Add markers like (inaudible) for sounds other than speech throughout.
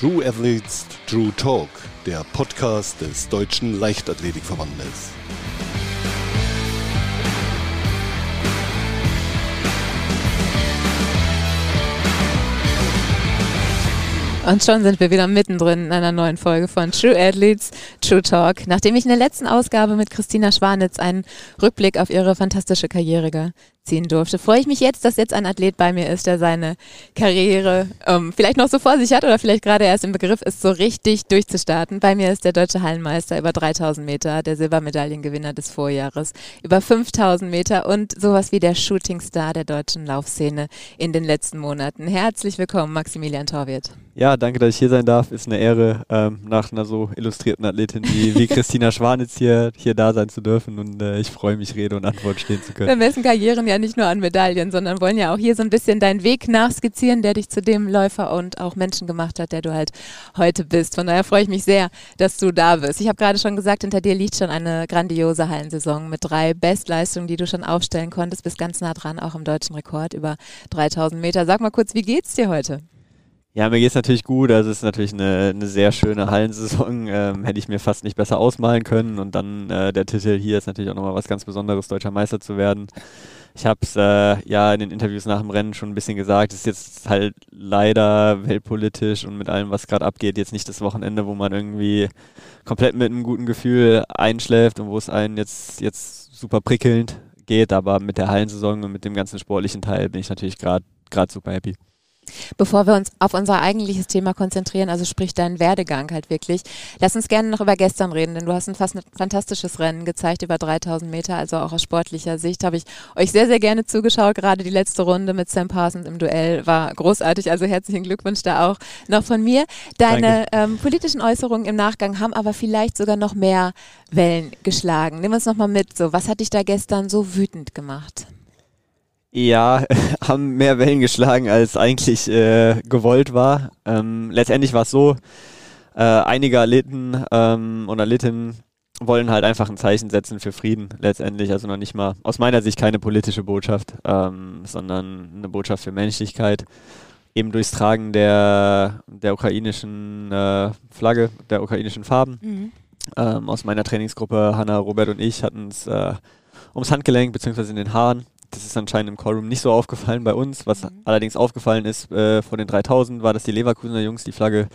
True Athletes True Talk, der Podcast des Deutschen Leichtathletikverbandes. Und schon sind wir wieder mittendrin in einer neuen Folge von True Athletes, True Talk. Nachdem ich in der letzten Ausgabe mit Christina Schwanitz einen Rückblick auf ihre fantastische Karriere ziehen durfte, freue ich mich jetzt, dass jetzt ein Athlet bei mir ist, der seine Karriere ähm, vielleicht noch so vor sich hat oder vielleicht gerade erst im Begriff ist, so richtig durchzustarten. Bei mir ist der deutsche Hallenmeister über 3000 Meter, der Silbermedaillengewinner des Vorjahres, über 5000 Meter und sowas wie der Shootingstar der deutschen Laufszene in den letzten Monaten. Herzlich willkommen, Maximilian Torwirt. Ja, danke, dass ich hier sein darf. Ist eine Ehre, ähm, nach einer so illustrierten Athletin wie, wie (laughs) Christina Schwanitz hier, hier da sein zu dürfen und äh, ich freue mich, Rede und Antwort stehen zu können. Wir messen Karrieren ja nicht nur an Medaillen, sondern wollen ja auch hier so ein bisschen deinen Weg nachskizzieren, der dich zu dem Läufer und auch Menschen gemacht hat, der du halt heute bist. Von daher freue ich mich sehr, dass du da bist. Ich habe gerade schon gesagt, hinter dir liegt schon eine grandiose Hallensaison mit drei Bestleistungen, die du schon aufstellen konntest, bist ganz nah dran, auch im deutschen Rekord über 3000 Meter. Sag mal kurz, wie geht's dir heute? Ja, mir geht es natürlich gut. Also es ist natürlich eine, eine sehr schöne Hallensaison. (laughs) Ähm, hätte ich mir fast nicht besser ausmalen können. Und dann äh, der Titel hier ist natürlich auch nochmal was ganz Besonderes, deutscher Meister zu werden. Ich habe es äh, ja in den Interviews nach dem Rennen schon ein bisschen gesagt. Es ist jetzt halt leider weltpolitisch und mit allem, was gerade abgeht, jetzt nicht das Wochenende, wo man irgendwie komplett mit einem guten Gefühl einschläft und wo es einen jetzt, jetzt super prickelnd geht. Aber mit der Hallensaison und mit dem ganzen sportlichen Teil bin ich natürlich gerade super happy. Bevor wir uns auf unser eigentliches Thema konzentrieren, also sprich deinen Werdegang halt wirklich, lass uns gerne noch über gestern reden, denn du hast ein fast ein fantastisches Rennen gezeigt, über 3000 Meter, also auch aus sportlicher Sicht habe ich euch sehr, sehr gerne zugeschaut. Gerade die letzte Runde mit Sam Parsons im Duell war großartig, also herzlichen Glückwunsch da auch noch von mir. Deine ähm, politischen Äußerungen im Nachgang haben aber vielleicht sogar noch mehr Wellen geschlagen. Nimm uns nochmal mit, so, was hat dich da gestern so wütend gemacht? Ja, (laughs) haben mehr Wellen geschlagen, als eigentlich äh, gewollt war. Ähm, letztendlich war es so, äh, einige Athleten ähm, und Athletinnen wollen halt einfach ein Zeichen setzen für Frieden letztendlich. Also noch nicht mal, aus meiner Sicht keine politische Botschaft, ähm, sondern eine Botschaft für Menschlichkeit. Eben durchs Tragen der, der ukrainischen äh, Flagge, der ukrainischen Farben. Mhm. Ähm, aus meiner Trainingsgruppe, Hanna, Robert und ich, hatten es äh, ums Handgelenk bzw. in den Haaren das ist anscheinend im Callroom nicht so aufgefallen bei uns. Was mhm. allerdings aufgefallen ist äh, von den 3000, war, dass die Leverkusener Jungs die Flagge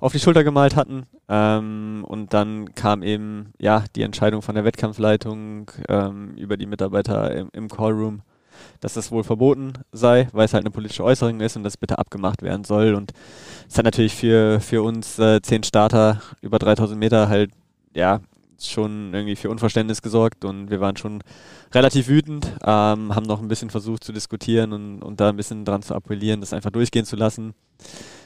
auf die Schulter gemalt hatten. Ähm, und dann kam eben ja die Entscheidung von der Wettkampfleitung ähm, über die Mitarbeiter im, im Callroom, dass das wohl verboten sei, weil es halt eine politische Äußerung ist und das bitte abgemacht werden soll. Und es hat natürlich für, für uns äh, zehn Starter über 3000 Meter halt ja schon irgendwie für Unverständnis gesorgt und wir waren schon relativ wütend, ähm, haben noch ein bisschen versucht zu diskutieren und, und da ein bisschen dran zu appellieren, das einfach durchgehen zu lassen.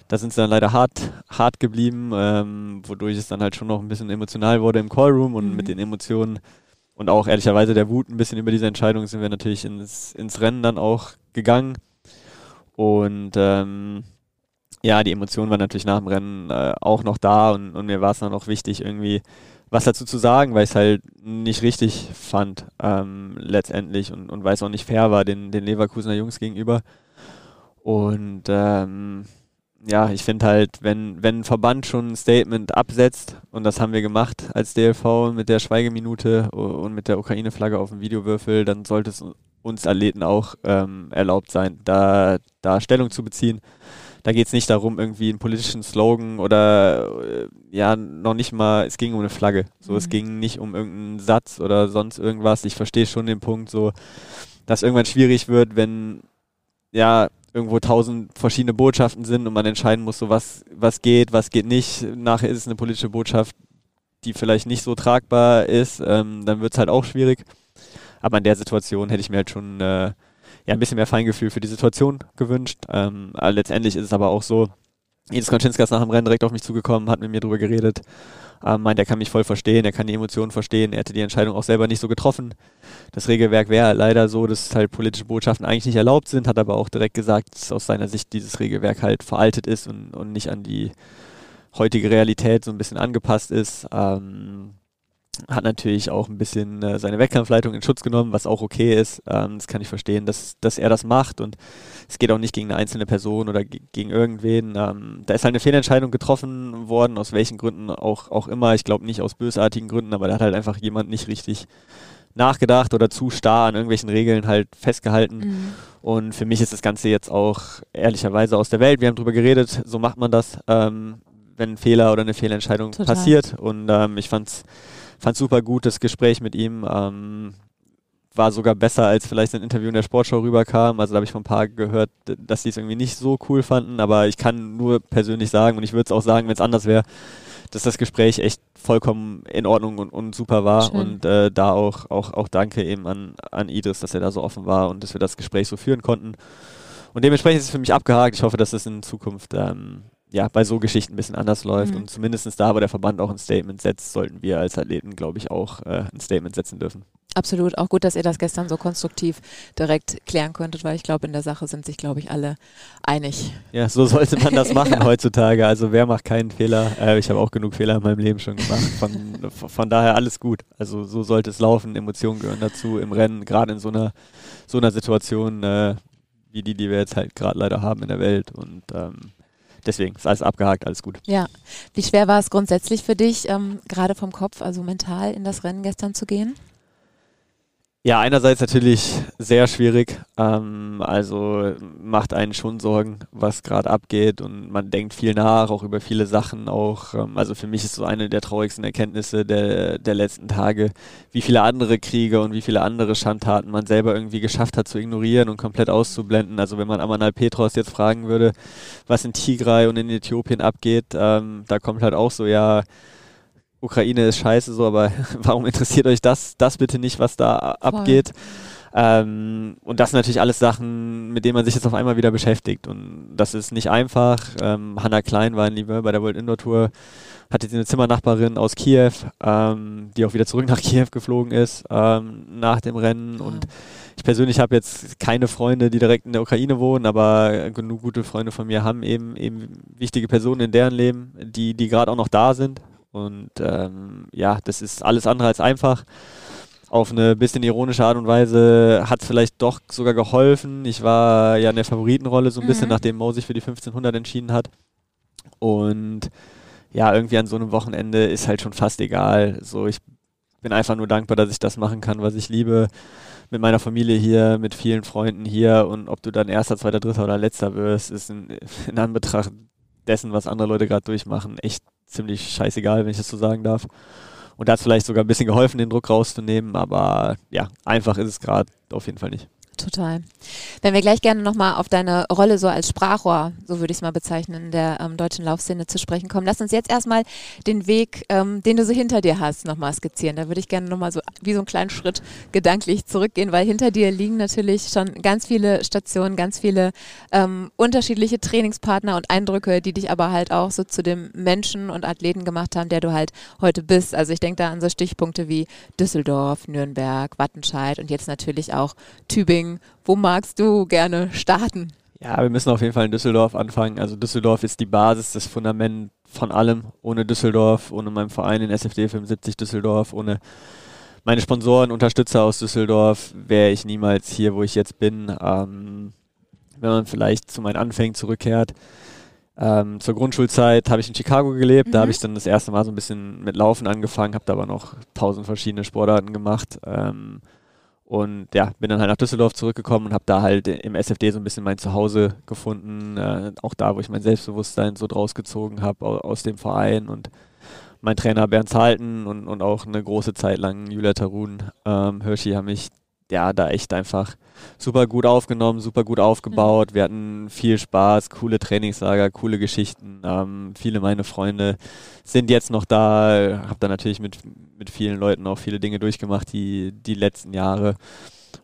Da sind sie dann leider hart, hart geblieben, ähm, wodurch es dann halt schon noch ein bisschen emotional wurde im Callroom und mhm. mit den Emotionen und auch ehrlicherweise der Wut ein bisschen über diese Entscheidung sind wir natürlich ins, ins Rennen dann auch gegangen. Und ähm, ja, die Emotionen waren natürlich nach dem Rennen äh, auch noch da und, und mir war es dann auch wichtig, irgendwie was dazu zu sagen, weil ich es halt nicht richtig fand ähm, letztendlich und, und weil es auch nicht fair war den, den Leverkusener Jungs gegenüber. Und ähm, ja, ich finde halt, wenn, wenn ein Verband schon ein Statement absetzt, und das haben wir gemacht als DLV mit der Schweigeminute und mit der Ukraine-Flagge auf dem Videowürfel, dann sollte es uns Athleten auch ähm, erlaubt sein, da, da Stellung zu beziehen da geht es nicht darum, irgendwie einen politischen Slogan oder äh, ja, noch nicht mal, es ging um eine Flagge. So, mhm. es ging nicht um irgendeinen Satz oder sonst irgendwas. Ich verstehe schon den Punkt, so, dass irgendwann schwierig wird, wenn ja irgendwo tausend verschiedene Botschaften sind und man entscheiden muss, so was, was geht, was geht nicht. Nachher ist es eine politische Botschaft, die vielleicht nicht so tragbar ist, ähm, dann wird es halt auch schwierig. Aber in der Situation hätte ich mir halt schon äh, ja, ein bisschen mehr Feingefühl für die Situation gewünscht. Ähm, letztendlich ist es aber auch so, Ines Konczynska ist nach dem Rennen direkt auf mich zugekommen, hat mit mir drüber geredet, ähm, meint, er kann mich voll verstehen, er kann die Emotionen verstehen, er hätte die Entscheidung auch selber nicht so getroffen. Das Regelwerk wäre leider so, dass halt politische Botschaften eigentlich nicht erlaubt sind, hat aber auch direkt gesagt, dass aus seiner Sicht dieses Regelwerk halt veraltet ist und, und nicht an die heutige Realität so ein bisschen angepasst ist. Ähm, hat natürlich auch ein bisschen äh, seine Wettkampfleitung in Schutz genommen, was auch okay ist. Ähm, das kann ich verstehen, dass, dass er das macht und es geht auch nicht gegen eine einzelne Person oder gegen irgendwen. Ähm, da ist halt eine Fehlentscheidung getroffen worden, aus welchen Gründen auch, auch immer. Ich glaube nicht aus bösartigen Gründen, aber da hat halt einfach jemand nicht richtig nachgedacht oder zu starr an irgendwelchen Regeln halt festgehalten. Mhm. Und für mich ist das Ganze jetzt auch ehrlicherweise aus der Welt. Wir haben drüber geredet, so macht man das, ähm, wenn ein Fehler oder eine Fehlentscheidung Total. passiert. Und ähm, ich fand's fand super gut, das Gespräch mit ihm. Ähm, war sogar besser, als vielleicht ein Interview in der Sportshow rüberkam. Also da habe ich von ein paar gehört, dass sie es irgendwie nicht so cool fanden. Aber ich kann nur persönlich sagen, und ich würde es auch sagen, wenn es anders wäre, dass das Gespräch echt vollkommen in Ordnung und, und super war. Schön. Und äh, da auch, auch, auch danke eben an, an Idris, dass er da so offen war und dass wir das Gespräch so führen konnten. Und dementsprechend ist es für mich abgehakt. Ich hoffe, dass es in Zukunft ähm, ja, bei so Geschichten ein bisschen anders läuft. Mhm. Und zumindest da, wo der Verband auch ein Statement setzt, sollten wir als Athleten, glaube ich, auch äh, ein Statement setzen dürfen. Absolut, auch gut, dass ihr das gestern so konstruktiv direkt klären konntet, weil ich glaube, in der Sache sind sich, glaube ich, alle einig. Ja, so sollte man das (laughs) machen ja. heutzutage. Also wer macht keinen Fehler? Äh, ich habe auch genug Fehler in meinem Leben schon gemacht. Von, von daher alles gut. Also so sollte es laufen. Emotionen gehören dazu im Rennen, gerade in so einer, so einer Situation äh, wie die, die wir jetzt halt gerade leider haben in der Welt. Und ähm, deswegen ist alles abgehakt, alles gut. Ja. Wie schwer war es grundsätzlich für dich, ähm, gerade vom Kopf, also mental in das Rennen gestern zu gehen? Ja, einerseits natürlich sehr schwierig. Ähm, also macht einen schon Sorgen, was gerade abgeht und man denkt viel nach, auch über viele Sachen. Auch, ähm, also für mich ist so eine der traurigsten Erkenntnisse der, der letzten Tage, wie viele andere Kriege und wie viele andere Schandtaten man selber irgendwie geschafft hat zu ignorieren und komplett auszublenden. Also wenn man Amanal Petros jetzt fragen würde, was in Tigray und in Äthiopien abgeht, ähm, da kommt halt auch so, ja, Ukraine ist scheiße so, aber (laughs) warum interessiert euch das, das bitte nicht, was da Voll. abgeht? Ähm, und das sind natürlich alles Sachen, mit denen man sich jetzt auf einmal wieder beschäftigt. Und das ist nicht einfach. Ähm, Hanna Klein war in Liebe bei der World Indoor Tour, hatte eine Zimmernachbarin aus Kiew, ähm, die auch wieder zurück (laughs) nach Kiew geflogen ist ähm, nach dem Rennen. Und ich persönlich habe jetzt keine Freunde, die direkt in der Ukraine wohnen, aber genug gute Freunde von mir haben eben eben wichtige Personen in deren Leben, die, die gerade auch noch da sind. Und ähm, ja, das ist alles andere als einfach. Auf eine bisschen ironische Art und Weise hat es vielleicht doch sogar geholfen. Ich war ja in der Favoritenrolle so ein mhm. bisschen, nachdem Mo sich für die 1500 entschieden hat. Und ja, irgendwie an so einem Wochenende ist halt schon fast egal. So, ich bin einfach nur dankbar, dass ich das machen kann, was ich liebe. Mit meiner Familie hier, mit vielen Freunden hier. Und ob du dann erster, zweiter, dritter oder letzter wirst, ist in, in Anbetracht dessen, was andere Leute gerade durchmachen, echt ziemlich scheißegal, wenn ich das so sagen darf. Und da hat es vielleicht sogar ein bisschen geholfen, den Druck rauszunehmen, aber ja, einfach ist es gerade auf jeden Fall nicht. Total. Wenn wir gleich gerne nochmal auf deine Rolle so als Sprachrohr, so würde ich es mal bezeichnen, in der ähm, deutschen Laufszene zu sprechen kommen. Lass uns jetzt erstmal den Weg, ähm, den du so hinter dir hast, nochmal skizzieren. Da würde ich gerne nochmal so wie so einen kleinen Schritt gedanklich zurückgehen, weil hinter dir liegen natürlich schon ganz viele Stationen, ganz viele ähm, unterschiedliche Trainingspartner und Eindrücke, die dich aber halt auch so zu dem Menschen und Athleten gemacht haben, der du halt heute bist. Also ich denke da an so Stichpunkte wie Düsseldorf, Nürnberg, Wattenscheid und jetzt natürlich auch Tübingen Deswegen, wo magst du gerne starten? Ja, wir müssen auf jeden Fall in Düsseldorf anfangen. Also Düsseldorf ist die Basis, das Fundament von allem. Ohne Düsseldorf, ohne meinen Verein in SFD 75 Düsseldorf, ohne meine Sponsoren, Unterstützer aus Düsseldorf wäre ich niemals hier, wo ich jetzt bin. Ähm, wenn man vielleicht zu meinen Anfängen zurückkehrt. Ähm, zur Grundschulzeit habe ich in Chicago gelebt. Mhm. Da habe ich dann das erste Mal so ein bisschen mit Laufen angefangen, habe da aber noch tausend verschiedene Sportarten gemacht. Ähm, und ja, bin dann halt nach Düsseldorf zurückgekommen und habe da halt im SFD so ein bisschen mein Zuhause gefunden. Äh, auch da, wo ich mein Selbstbewusstsein so draus gezogen habe aus dem Verein. Und mein Trainer Bernd Zahlten und, und auch eine große Zeit lang Julia Tarun ähm, Hirschi haben mich ja, da echt einfach super gut aufgenommen, super gut aufgebaut. Wir hatten viel Spaß, coole Trainingslager, coole Geschichten. Ähm, viele meiner Freunde sind jetzt noch da. Habe da natürlich mit, mit vielen Leuten auch viele Dinge durchgemacht, die, die letzten Jahre.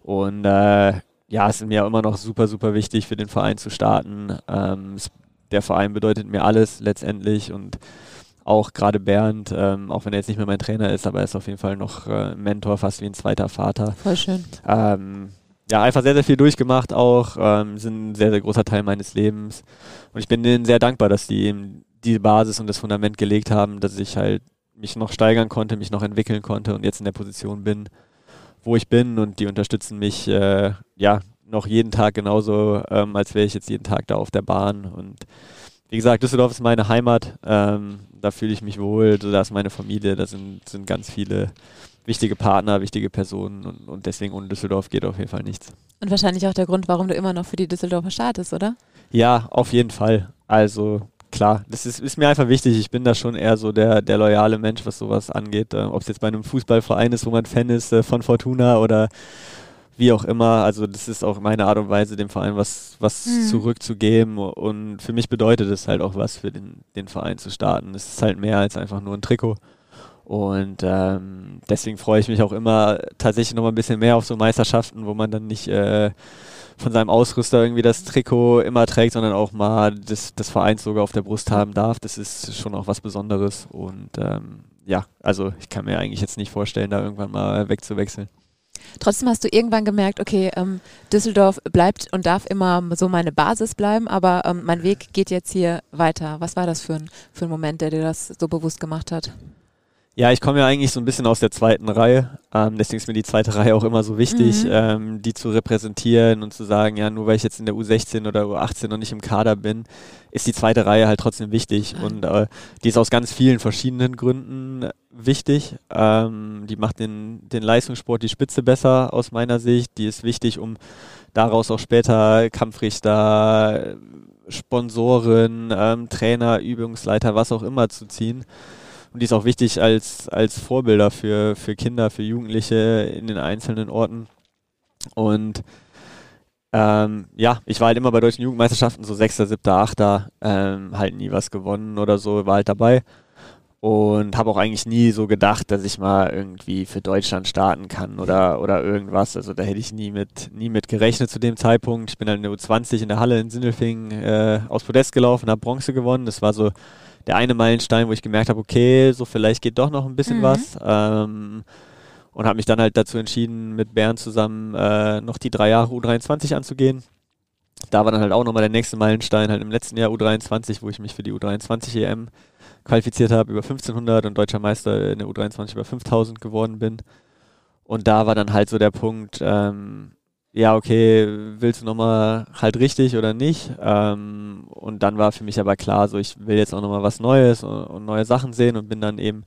Und äh, ja, es ist mir auch immer noch super, super wichtig, für den Verein zu starten. Ähm, es, der Verein bedeutet mir alles letztendlich und auch gerade Bernd, ähm, auch wenn er jetzt nicht mehr mein Trainer ist, aber er ist auf jeden Fall noch äh, Mentor, fast wie ein zweiter Vater. Voll schön. Ähm, ja, einfach sehr, sehr viel durchgemacht auch, ähm, sind ein sehr, sehr großer Teil meines Lebens. Und ich bin denen sehr dankbar, dass die eben die Basis und das Fundament gelegt haben, dass ich halt mich noch steigern konnte, mich noch entwickeln konnte und jetzt in der Position bin, wo ich bin und die unterstützen mich äh, ja noch jeden Tag genauso, ähm, als wäre ich jetzt jeden Tag da auf der Bahn und wie gesagt, Düsseldorf ist meine Heimat, ähm, da fühle ich mich wohl, da ist meine Familie, da sind, sind ganz viele wichtige Partner, wichtige Personen und, und deswegen ohne Düsseldorf geht auf jeden Fall nichts. Und wahrscheinlich auch der Grund, warum du immer noch für die Düsseldorfer startest, oder? Ja, auf jeden Fall. Also klar, das ist, ist mir einfach wichtig. Ich bin da schon eher so der, der loyale Mensch, was sowas angeht. Äh, Ob es jetzt bei einem Fußballverein ist, wo man Fan ist äh, von Fortuna oder wie auch immer. Also das ist auch meine Art und Weise, dem Verein was, was mhm. zurückzugeben. Und für mich bedeutet es halt auch was für den, den Verein zu starten. Es ist halt mehr als einfach nur ein Trikot. Und ähm, deswegen freue ich mich auch immer tatsächlich noch mal ein bisschen mehr auf so Meisterschaften, wo man dann nicht äh, von seinem Ausrüster irgendwie das Trikot immer trägt, sondern auch mal das, das Vereinslogo auf der Brust haben darf. Das ist schon auch was Besonderes. Und ähm, ja, also ich kann mir eigentlich jetzt nicht vorstellen, da irgendwann mal wegzuwechseln. Trotzdem hast du irgendwann gemerkt, okay, ähm, Düsseldorf bleibt und darf immer so meine Basis bleiben, aber ähm, mein Weg geht jetzt hier weiter. Was war das für ein, für ein Moment, der dir das so bewusst gemacht hat? Ja, ich komme ja eigentlich so ein bisschen aus der zweiten Reihe. Ähm, deswegen ist mir die zweite Reihe auch immer so wichtig, mhm. ähm, die zu repräsentieren und zu sagen, ja, nur weil ich jetzt in der U16 oder U18 noch nicht im Kader bin, ist die zweite Reihe halt trotzdem wichtig. Mhm. Und äh, die ist aus ganz vielen verschiedenen Gründen wichtig. Ähm, die macht den, den Leistungssport die Spitze besser aus meiner Sicht. Die ist wichtig, um daraus auch später Kampfrichter, Sponsoren, ähm, Trainer, Übungsleiter, was auch immer zu ziehen. Und die ist auch wichtig als, als Vorbilder für, für Kinder, für Jugendliche in den einzelnen Orten. Und ähm, ja, ich war halt immer bei deutschen Jugendmeisterschaften, so Sechster, Siebter, Achter, ähm, halt nie was gewonnen oder so, war halt dabei. Und habe auch eigentlich nie so gedacht, dass ich mal irgendwie für Deutschland starten kann oder, oder irgendwas. Also da hätte ich nie mit, nie mit gerechnet zu dem Zeitpunkt. Ich bin halt in der U20 in der Halle in Sindelfingen äh, aus Podest gelaufen, habe Bronze gewonnen. Das war so der eine Meilenstein, wo ich gemerkt habe, okay, so vielleicht geht doch noch ein bisschen mhm. was. Ähm, und habe mich dann halt dazu entschieden, mit Bern zusammen äh, noch die drei Jahre U23 anzugehen. Da war dann halt auch nochmal der nächste Meilenstein, halt im letzten Jahr U23, wo ich mich für die U23 EM qualifiziert habe, über 1500 und deutscher Meister in der U23 über 5000 geworden bin. Und da war dann halt so der Punkt, ähm, ja, okay, willst du nochmal halt richtig oder nicht? Ähm, und dann war für mich aber klar, so ich will jetzt auch nochmal was Neues und, und, neue Sachen sehen und bin dann eben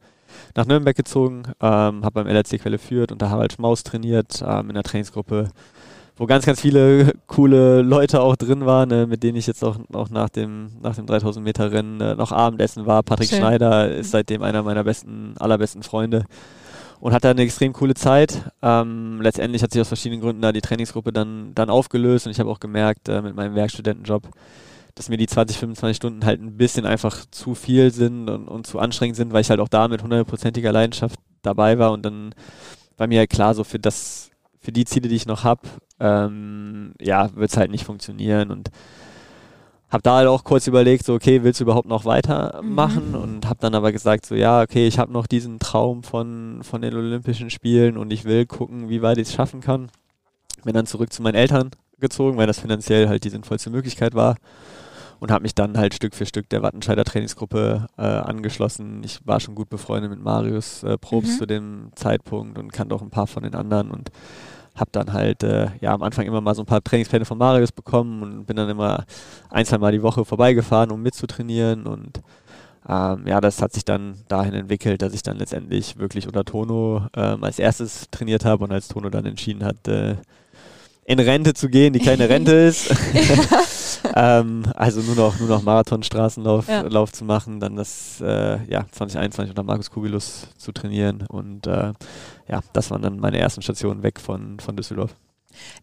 nach Nürnberg gezogen, ähm, habe beim LRC Quelle führt und da Harald Schmaus trainiert ähm, in der Trainingsgruppe, wo ganz, ganz viele (laughs) coole Leute auch drin waren, äh, mit denen ich jetzt auch, auch nach dem, nach dem 3000 Meter Rennen äh, noch Abendessen war. Patrick Schön. Schneider ist seitdem einer meiner besten, allerbesten Freunde und hatte eine extrem coole Zeit. Ähm, letztendlich hat sich aus verschiedenen Gründen da die Trainingsgruppe dann, dann aufgelöst und ich habe auch gemerkt äh, mit meinem Werkstudentenjob, dass mir die 20, 25 Stunden halt ein bisschen einfach zu viel sind und, und zu anstrengend sind, weil ich halt auch da mit hundertprozentiger Leidenschaft dabei war und dann war mir halt klar, so für das, für die Ziele, die ich noch habe, ähm, ja, wird es halt nicht funktionieren und habe da halt auch kurz überlegt, so okay, willst du überhaupt noch weitermachen? Mhm. Und habe dann aber gesagt, so ja, okay, ich habe noch diesen Traum von, von den Olympischen Spielen und ich will gucken, wie weit ich es schaffen kann. Bin dann zurück zu meinen Eltern gezogen, weil das finanziell halt die sinnvollste Möglichkeit war. Und habe mich dann halt Stück für Stück der Wattenscheider Trainingsgruppe äh, angeschlossen. Ich war schon gut befreundet mit Marius äh, Probst mhm. zu dem Zeitpunkt und kannte auch ein paar von den anderen und habe dann halt äh, ja am Anfang immer mal so ein paar Trainingspläne von Marius bekommen und bin dann immer ein, zwei Mal die Woche vorbeigefahren, um mitzutrainieren und ähm, ja, das hat sich dann dahin entwickelt, dass ich dann letztendlich wirklich unter Tono ähm, als erstes trainiert habe und als Tono dann entschieden hat, äh, in Rente zu gehen, die keine Rente (laughs) ist. (laughs) ähm, also nur noch, nur noch Marathon-Straßenlauf ja. Zu machen, dann das äh, ja, 2021 unter Markus Kugelus zu trainieren und äh, ja, das waren dann meine ersten Stationen weg von, von Düsseldorf.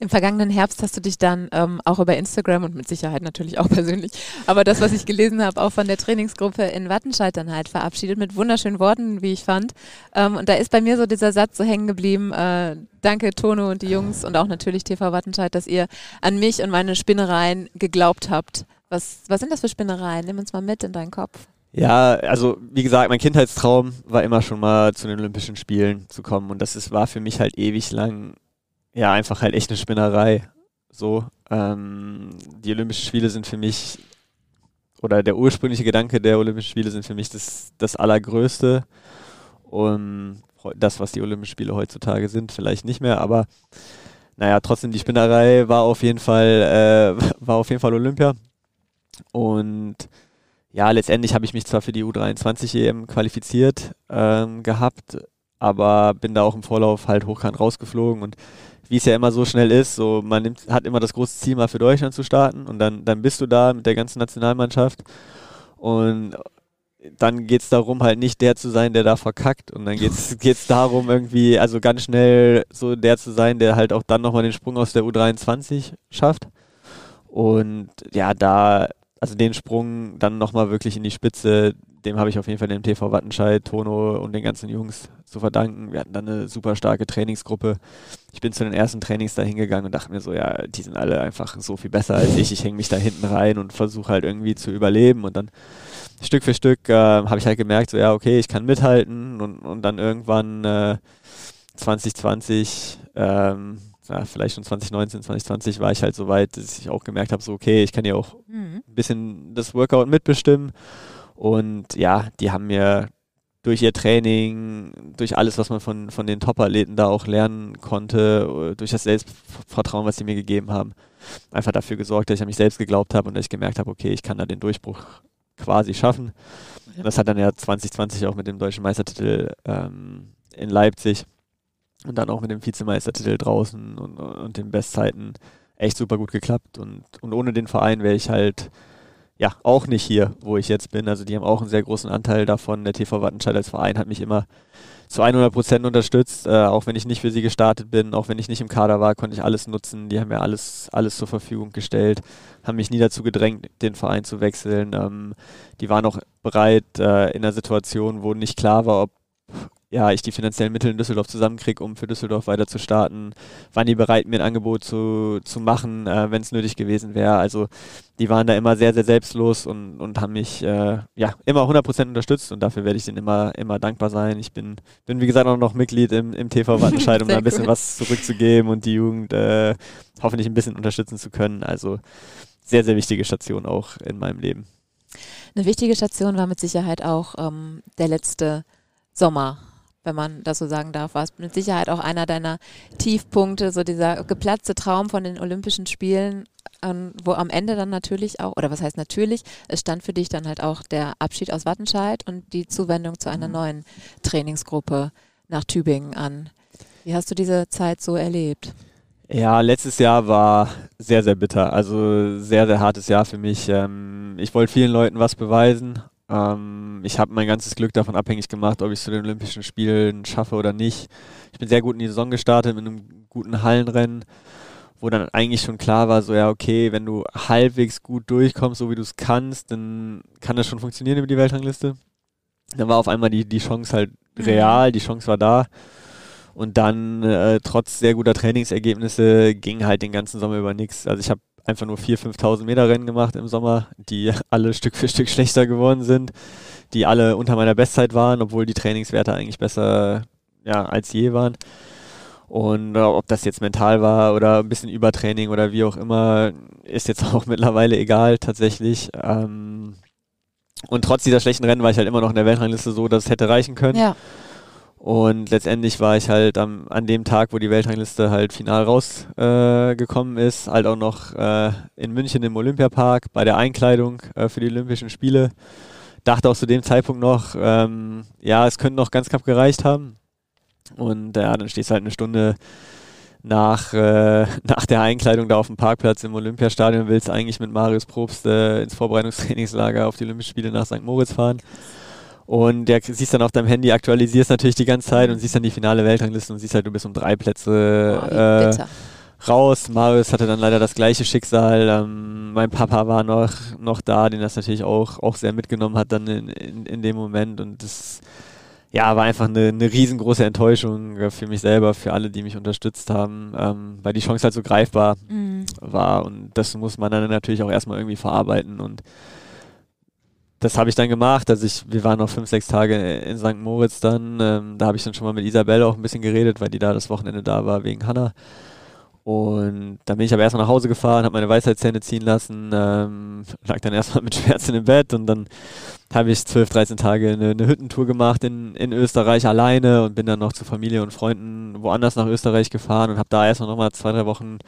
Im vergangenen Herbst hast du dich dann ähm, auch über Instagram und mit Sicherheit natürlich auch (laughs) persönlich, aber das, was ich gelesen habe, auch von der Trainingsgruppe in Wattenscheid dann halt verabschiedet mit wunderschönen Worten, wie ich fand. Ähm, und da ist bei mir so dieser Satz so hängen geblieben, äh, danke Tono und die Jungs und auch natürlich TV Wattenscheid, dass ihr an mich und meine Spinnereien geglaubt habt. Was, was sind das für Spinnereien? Nimm uns mal mit in deinen Kopf. Ja, also wie gesagt, mein Kindheitstraum war immer schon mal zu den Olympischen Spielen zu kommen und das ist, war für mich halt ewig lang ja, einfach halt echt eine Spinnerei. So, ähm, die Olympischen Spiele sind für mich, oder der ursprüngliche Gedanke der Olympischen Spiele sind für mich das, das Allergrößte. um das, was die Olympischen Spiele heutzutage sind, vielleicht nicht mehr, aber naja, trotzdem die Spinnerei war auf jeden Fall, äh, (laughs) war auf jeden Fall Olympia. Und ja, letztendlich habe ich mich zwar für die U23 EM qualifiziert ähm, gehabt, aber bin da auch im Vorlauf halt hochkant rausgeflogen und wie es ja immer so schnell ist, so man nimmt, hat immer das große Ziel mal für Deutschland zu starten und dann, dann bist du da mit der ganzen Nationalmannschaft und dann geht es darum, halt nicht der zu sein, der da verkackt. Und dann geht es (laughs) darum, irgendwie, also ganz schnell so der zu sein, der halt auch dann nochmal den Sprung aus der U23 schafft. Und ja, da, also den Sprung dann nochmal wirklich in die Spitze, dem habe ich auf jeden Fall dem TV Wattenscheid, Tono und den ganzen Jungs zu verdanken. Wir hatten dann eine super starke Trainingsgruppe. Ich bin zu den ersten Trainings da hingegangen und dachte mir so, ja, die sind alle einfach so viel besser als ich. Ich hänge mich da hinten rein und versuche halt irgendwie zu überleben. Und dann Stück für Stück äh, habe ich halt gemerkt, so ja, okay, ich kann mithalten und, und dann irgendwann äh, 2020, ähm, ja, vielleicht schon 2019, 2020 war ich halt so weit, dass ich auch gemerkt habe, so okay, ich kann ja auch mhm. ein bisschen das Workout mitbestimmen und ja, die haben mir durch ihr Training, durch alles, was man von, von den Top-Athleten da auch lernen konnte, durch das Selbstvertrauen, was sie mir gegeben haben, einfach dafür gesorgt, dass ich an mich selbst geglaubt habe und dass ich gemerkt habe, okay, ich kann da den Durchbruch quasi schaffen. Ja. Das hat dann ja 2020 auch mit dem deutschen Meistertitel ähm, in Leipzig und dann auch mit dem Vizemeistertitel draußen und, und den Bestzeiten echt super gut geklappt. Und, und ohne den Verein wäre ich halt ja auch nicht hier, wo ich jetzt bin. Also die haben auch einen sehr großen Anteil davon. Der TV Wattenscheid als Verein hat mich immer zu 100 Prozent unterstützt, äh, auch wenn ich nicht für sie gestartet bin, auch wenn ich nicht im Kader war, konnte ich alles nutzen. Die haben mir alles, alles zur Verfügung gestellt, haben mich nie dazu gedrängt, den Verein zu wechseln. Ähm, die waren auch bereit äh, in einer Situation, wo nicht klar war, ob ja, ich die finanziellen Mittel in Düsseldorf zusammenkriege, um für Düsseldorf weiter zu starten. Waren die bereit, mir ein Angebot zu, zu machen, äh, wenn es nötig gewesen wäre. Also die waren da immer sehr, sehr selbstlos und, und haben mich äh, ja immer 100% unterstützt und dafür werde ich denen immer, immer dankbar sein. Ich bin, bin wie gesagt auch noch Mitglied im, im TV Wattenscheid, (laughs) um da ein bisschen cool. was zurückzugeben und die Jugend äh, hoffentlich ein bisschen unterstützen zu können. Also sehr, sehr wichtige Station auch in meinem Leben. Eine wichtige Station war mit Sicherheit auch ähm, der letzte Sommer wenn man das so sagen darf, war es mit Sicherheit auch einer deiner Tiefpunkte, so dieser geplatzte Traum von den Olympischen Spielen, ähm, wo am Ende dann natürlich auch, oder was heißt natürlich, es stand für dich dann halt auch der Abschied aus Wattenscheid und die Zuwendung zu einer mhm. neuen Trainingsgruppe nach Tübingen an. Wie hast du diese Zeit so erlebt? Ja, letztes Jahr war sehr, sehr bitter. Also sehr, sehr hartes Jahr für mich. Ähm, ich wollte vielen Leuten was beweisen ähm, ich habe mein ganzes Glück davon abhängig gemacht, ob ich es zu den Olympischen Spielen schaffe oder nicht. Ich bin sehr gut in die Saison gestartet mit einem guten Hallenrennen, wo dann eigentlich schon klar war, so ja, okay, wenn du halbwegs gut durchkommst, so wie du es kannst, dann kann das schon funktionieren über die Weltrangliste. Dann war auf einmal die, die Chance halt mhm. real, die Chance war da. Und dann, äh, trotz sehr guter Trainingsergebnisse, ging halt den ganzen Sommer über nichts. Also ich habe einfach nur 4.000, 5.000 Meter Rennen gemacht im Sommer, die (laughs) alle Stück für Stück schlechter geworden sind, die alle unter meiner Bestzeit waren, obwohl die Trainingswerte eigentlich besser ja, als je waren. Und äh, ob das jetzt mental war oder ein bisschen Übertraining oder wie auch immer, ist jetzt (laughs) auch mittlerweile egal tatsächlich. Ähm, und trotz dieser schlechten Rennen war ich halt immer noch in der Weltrangliste so, dass es hätte reichen können. Ja. Und letztendlich war ich halt am, an dem Tag, wo die Weltrangliste halt final rausgekommen äh, ist, halt auch noch äh, in München im Olympiapark bei der Einkleidung äh, für die Olympischen Spiele. Dachte auch zu dem Zeitpunkt noch, ähm, ja, es könnte noch ganz knapp gereicht haben. Und ja, dann stehst du halt eine Stunde nach, äh, (laughs) nach der Einkleidung da auf dem Parkplatz im Olympiastadion, willst eigentlich mit Marius Probst äh, ins Vorbereitungstrainingslager auf die Olympischen Spiele nach St. Moritz fahren. Und der siehst dann auf deinem Handy, aktualisierst natürlich die ganze Zeit und siehst dann die finale Weltrangliste und siehst halt, du bist um drei Plätze oh, äh, raus. Marius hatte dann leider das gleiche Schicksal. Ähm, mein Papa war noch, noch da, den das natürlich auch, auch sehr mitgenommen hat dann in, in, in dem Moment. Und das ja, war einfach eine, eine riesengroße Enttäuschung für mich selber, für alle, die mich unterstützt haben, ähm, weil die Chance halt so greifbar mhm. war. Und das muss man dann natürlich auch erstmal irgendwie verarbeiten und das habe ich dann gemacht. Also ich, wir waren noch fünf, sechs Tage in St. Moritz dann. Ähm, da habe ich dann schon mal mit Isabelle auch ein bisschen geredet, weil die da das Wochenende da war wegen Hanna. Und dann bin ich aber erstmal nach Hause gefahren, habe meine Weisheitszähne ziehen lassen, ähm, lag dann erstmal mit (laughs) Schmerzen im Bett und dann habe ich 12, 13 Tage eine, eine Hüttentour gemacht in, in Österreich alleine und bin dann noch zu Familie und Freunden woanders nach Österreich gefahren und habe da erstmal nochmal zwei, drei Wochen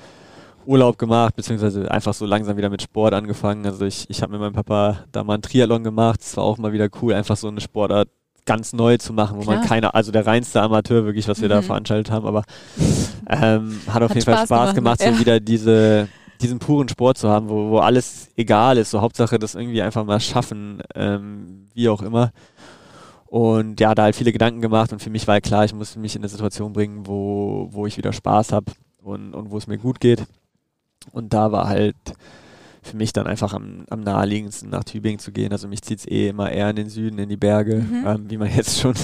Urlaub gemacht, beziehungsweise einfach so langsam wieder mit Sport angefangen. Also ich, ich habe mit meinem Papa da mal einen Triathlon gemacht. Es war auch mal wieder cool, einfach so eine Sportart ganz neu zu machen, wo Klar. man keine, also der reinste Amateur wirklich, was wir mhm. da veranstaltet haben, aber ähm, hat auf hat jeden Spaß Fall Spaß gemacht, so wieder diese, diesen puren Sport zu haben, wo, wo alles egal ist, so Hauptsache das irgendwie einfach mal schaffen, ähm, wie auch immer. Und ja, da halt viele Gedanken gemacht und für mich war klar, ich muss mich in eine Situation bringen, wo, wo ich wieder Spaß habe und, und wo es mir gut geht. Und da war halt für mich dann einfach am, am naheliegendsten nach Tübingen zu gehen. Also mich zieht es eh immer eher in den Süden, in die Berge, mhm. ähm, wie man (laughs) jetzt schon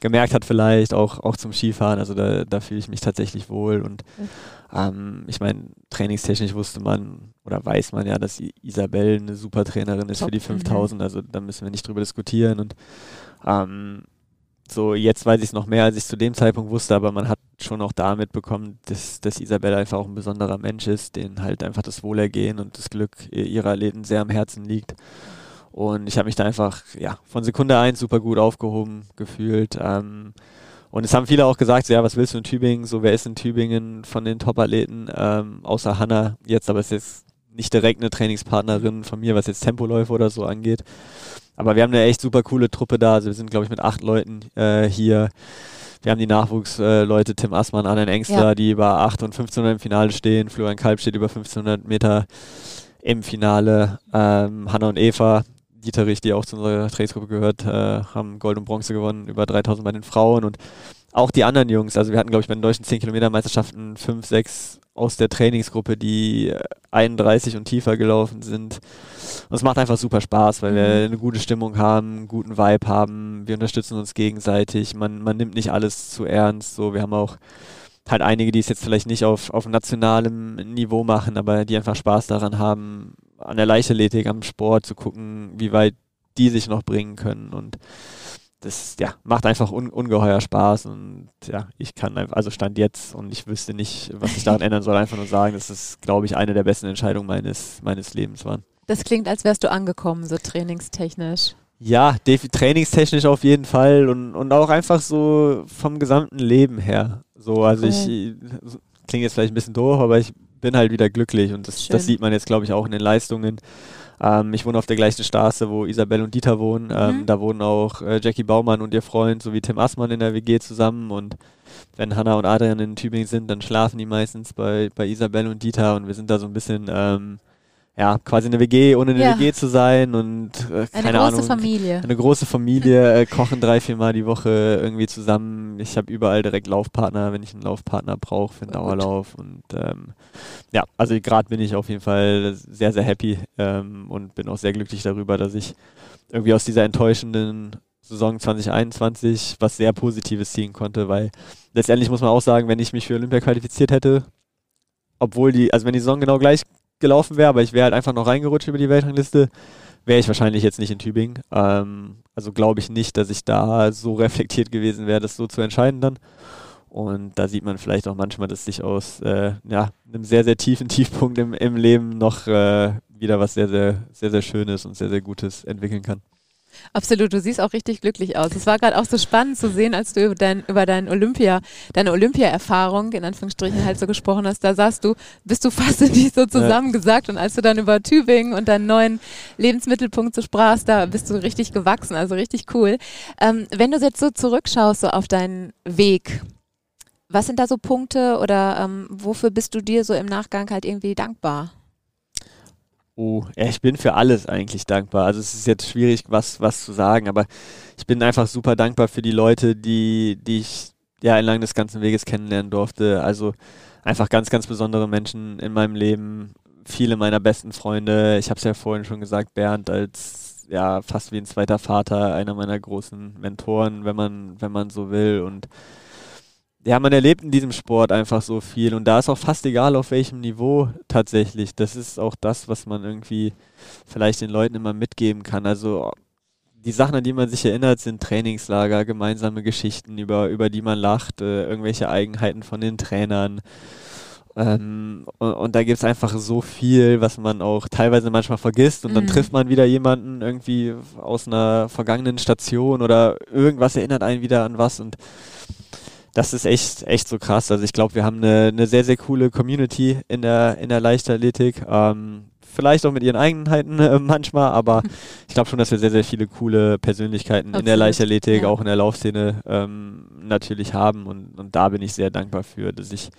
gemerkt hat vielleicht, auch, auch zum Skifahren. Also da, da fühle ich mich tatsächlich wohl. Und mhm. ähm, ich meine, trainingstechnisch wusste man oder weiß man ja, dass Isabel eine super Trainerin ist Top. für die 5000. Mhm. Also da müssen wir nicht drüber diskutieren. Und ähm, so jetzt weiß ich es noch mehr, als ich zu dem Zeitpunkt wusste, aber man hat schon auch da mitbekommen, dass, dass Isabelle einfach auch ein besonderer Mensch ist, den halt einfach das Wohlergehen und das Glück ihrer Athleten sehr am Herzen liegt. Und ich habe mich da einfach ja, von Sekunde eins super gut aufgehoben gefühlt. Ähm, und es haben viele auch gesagt, so, ja, was willst du in Tübingen? So, wer ist in Tübingen von den Top-Athleten, ähm, außer Hanna jetzt, aber es ist jetzt nicht direkt eine Trainingspartnerin von mir, was jetzt Tempoläufe oder so angeht. Aber wir haben eine echt super coole Truppe da. Also wir sind, glaube ich, mit acht Leuten äh, hier. Wir haben die Nachwuchsleute, äh, Tim Assmann, Anne Engster, ja. die über 8 und 1500 im Finale stehen. Florian Kalb steht über 1500 Meter im Finale. Ähm, Hanna und Eva, Dieterich, die auch zu unserer Trainingsgruppe gehört, äh, haben Gold und Bronze gewonnen, über 3000 bei den Frauen. Und auch die anderen Jungs, also wir hatten, glaube ich, bei den deutschen 10 Kilometer Meisterschaften 5, 6 aus der Trainingsgruppe, die 31 und tiefer gelaufen sind. Und es macht einfach super Spaß, weil mhm. wir eine gute Stimmung haben, einen guten Vibe haben, wir unterstützen uns gegenseitig, man, man nimmt nicht alles zu ernst. So, wir haben auch halt einige, die es jetzt vielleicht nicht auf, auf nationalem Niveau machen, aber die einfach Spaß daran haben, an der Leichtathletik, am Sport zu gucken, wie weit die sich noch bringen können. Und das ja, macht einfach un ungeheuer Spaß und ja, ich kann einfach, also stand jetzt und ich wüsste nicht, was ich daran ändern soll, einfach nur sagen, dass das, glaube ich, eine der besten Entscheidungen meines, meines Lebens war. Das klingt, als wärst du angekommen, so trainingstechnisch. Ja, trainingstechnisch auf jeden Fall und, und auch einfach so vom gesamten Leben her. So, also cool. ich, klingt jetzt vielleicht ein bisschen doof, aber ich bin halt wieder glücklich und das, das sieht man jetzt, glaube ich, auch in den Leistungen. Ähm, ich wohne auf der gleichen Straße, wo Isabel und Dieter wohnen. Ähm, mhm. Da wohnen auch äh, Jackie Baumann und ihr Freund sowie Tim Assmann in der WG zusammen. Und wenn Hanna und Adrian in Tübingen sind, dann schlafen die meistens bei, bei Isabel und Dieter. Und wir sind da so ein bisschen ähm, ja, quasi eine WG, ohne eine ja. WG zu sein und äh, keine eine große Ahnung, Familie. Eine große Familie, äh, kochen drei, vier Mal die Woche irgendwie zusammen. Ich habe überall direkt Laufpartner, wenn ich einen Laufpartner brauche für einen oh, Dauerlauf. Gut. Und ähm, ja, also gerade bin ich auf jeden Fall sehr, sehr happy ähm, und bin auch sehr glücklich darüber, dass ich irgendwie aus dieser enttäuschenden Saison 2021 was sehr Positives ziehen konnte, weil letztendlich muss man auch sagen, wenn ich mich für Olympia qualifiziert hätte, obwohl die, also wenn die Saison genau gleich gelaufen wäre, aber ich wäre halt einfach noch reingerutscht über die Weltrangliste, wäre ich wahrscheinlich jetzt nicht in Tübingen. Ähm, also glaube ich nicht, dass ich da so (laughs) reflektiert gewesen wäre, das so zu entscheiden dann. Und da sieht man vielleicht auch manchmal, dass sich aus äh, ja, einem sehr, sehr tiefen (laughs) Tiefpunkt im, im Leben noch äh, wieder was sehr, sehr, sehr, sehr Schönes und sehr, sehr Gutes entwickeln kann. Absolut, du siehst auch richtig glücklich aus. Es war gerade auch so spannend zu sehen, als du über dein, über dein Olympia, deine Olympia-Erfahrung in Anführungsstrichen halt so gesprochen hast. Da saßt du, bist du (laughs) fast in dich so zusammengesagt. Und als du dann über Tübingen und deinen neuen Lebensmittelpunkt so sprachst, da bist du richtig gewachsen, also richtig cool. Ähm, wenn du jetzt so zurückschaust, so auf deinen Weg, was sind da so Punkte oder ähm, wofür bist du dir so im Nachgang halt irgendwie dankbar? Oh, ja, ich bin für alles eigentlich dankbar. Also es ist jetzt schwierig, was, was zu sagen, aber ich bin einfach super dankbar für die Leute, die, die ich ja entlang des ganzen Weges kennenlernen durfte. Also einfach ganz, ganz besondere Menschen in meinem Leben. Viele meiner besten Freunde. Ich habe es ja vorhin schon gesagt, Bernd als ja fast wie ein zweiter Vater, einer meiner großen Mentoren, wenn man, wenn man so will. Und ja, man erlebt in diesem Sport einfach so viel und da ist auch fast egal, auf welchem Niveau tatsächlich. Das ist auch das, was man irgendwie vielleicht den Leuten immer mitgeben kann. Also die Sachen, an die man sich erinnert, sind Trainingslager, gemeinsame Geschichten, über, über die man lacht, äh, irgendwelche Eigenheiten von den Trainern, Ähm, und, und, da gibt es einfach so viel, was man auch teilweise manchmal vergisst und dann Mhm. trifft man wieder jemanden irgendwie aus einer vergangenen Station oder irgendwas erinnert einen wieder an was und das ist echt, echt so krass. Also ich glaube, wir haben eine, eine sehr, sehr coole Community in der, in der Leichtathletik. Ähm, vielleicht auch mit ihren Eigenheiten äh, (laughs) manchmal, aber (laughs) ich glaube schon, dass wir sehr, sehr viele coole Persönlichkeiten in der Absolut, Leichtathletik, ja. auch in der Laufszene ähm, natürlich haben und, und da bin ich sehr dankbar für, dass ich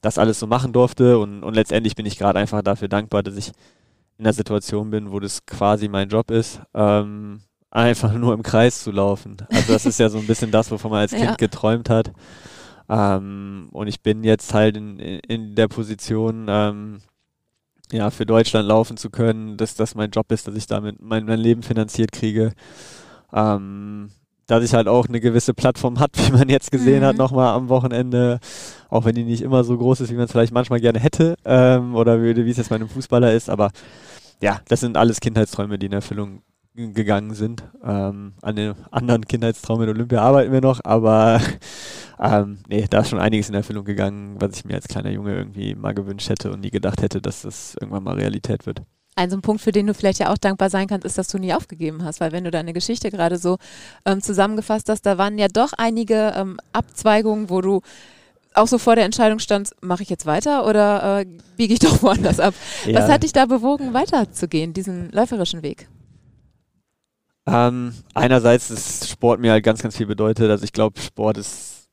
das alles so machen durfte und, und letztendlich bin ich gerade einfach dafür dankbar, dass ich in der Situation bin, wo das quasi mein Job ist, ähm, einfach nur im Kreis zu laufen. Also das ist ja so ein bisschen das, wovon man als (laughs) Kind Ja. geträumt hat. Ähm, und ich bin jetzt halt in, in, der Position, ähm, ja, für Deutschland laufen zu können, dass das mein Job ist, dass ich damit mein, mein Leben finanziert kriege. Ähm, dass ich halt auch eine gewisse Plattform hat, (laughs) wie man jetzt gesehen hat, Mhm. nochmal am Wochenende, auch wenn die nicht immer so groß ist, wie man es vielleicht manchmal gerne hätte, ähm, oder würde, wie es jetzt bei einem Fußballer ist, aber ja, das sind alles Kindheitsträume, die in Erfüllung gegangen sind. Ähm, an den anderen Kindheitstraum mit Olympia arbeiten wir noch, aber (laughs) ähm, nee, da ist schon einiges in Erfüllung gegangen, was ich mir als kleiner Junge irgendwie mal gewünscht hätte und nie gedacht hätte, dass das irgendwann mal Realität wird. Ein so ein Punkt, für den du vielleicht ja auch dankbar sein kannst, ist, dass du nie aufgegeben hast, weil wenn du deine Geschichte gerade so ähm, zusammengefasst hast, da waren ja doch einige ähm, Abzweigungen, wo du auch so vor der Entscheidung standst, mache ich jetzt weiter oder äh, biege ich doch (laughs) woanders ab? Was hat dich da bewogen, weiterzugehen, diesen läuferischen Weg? Ähm, einerseits ist Sport mir halt ganz, ganz viel bedeutet. Also ich glaube, Sport ist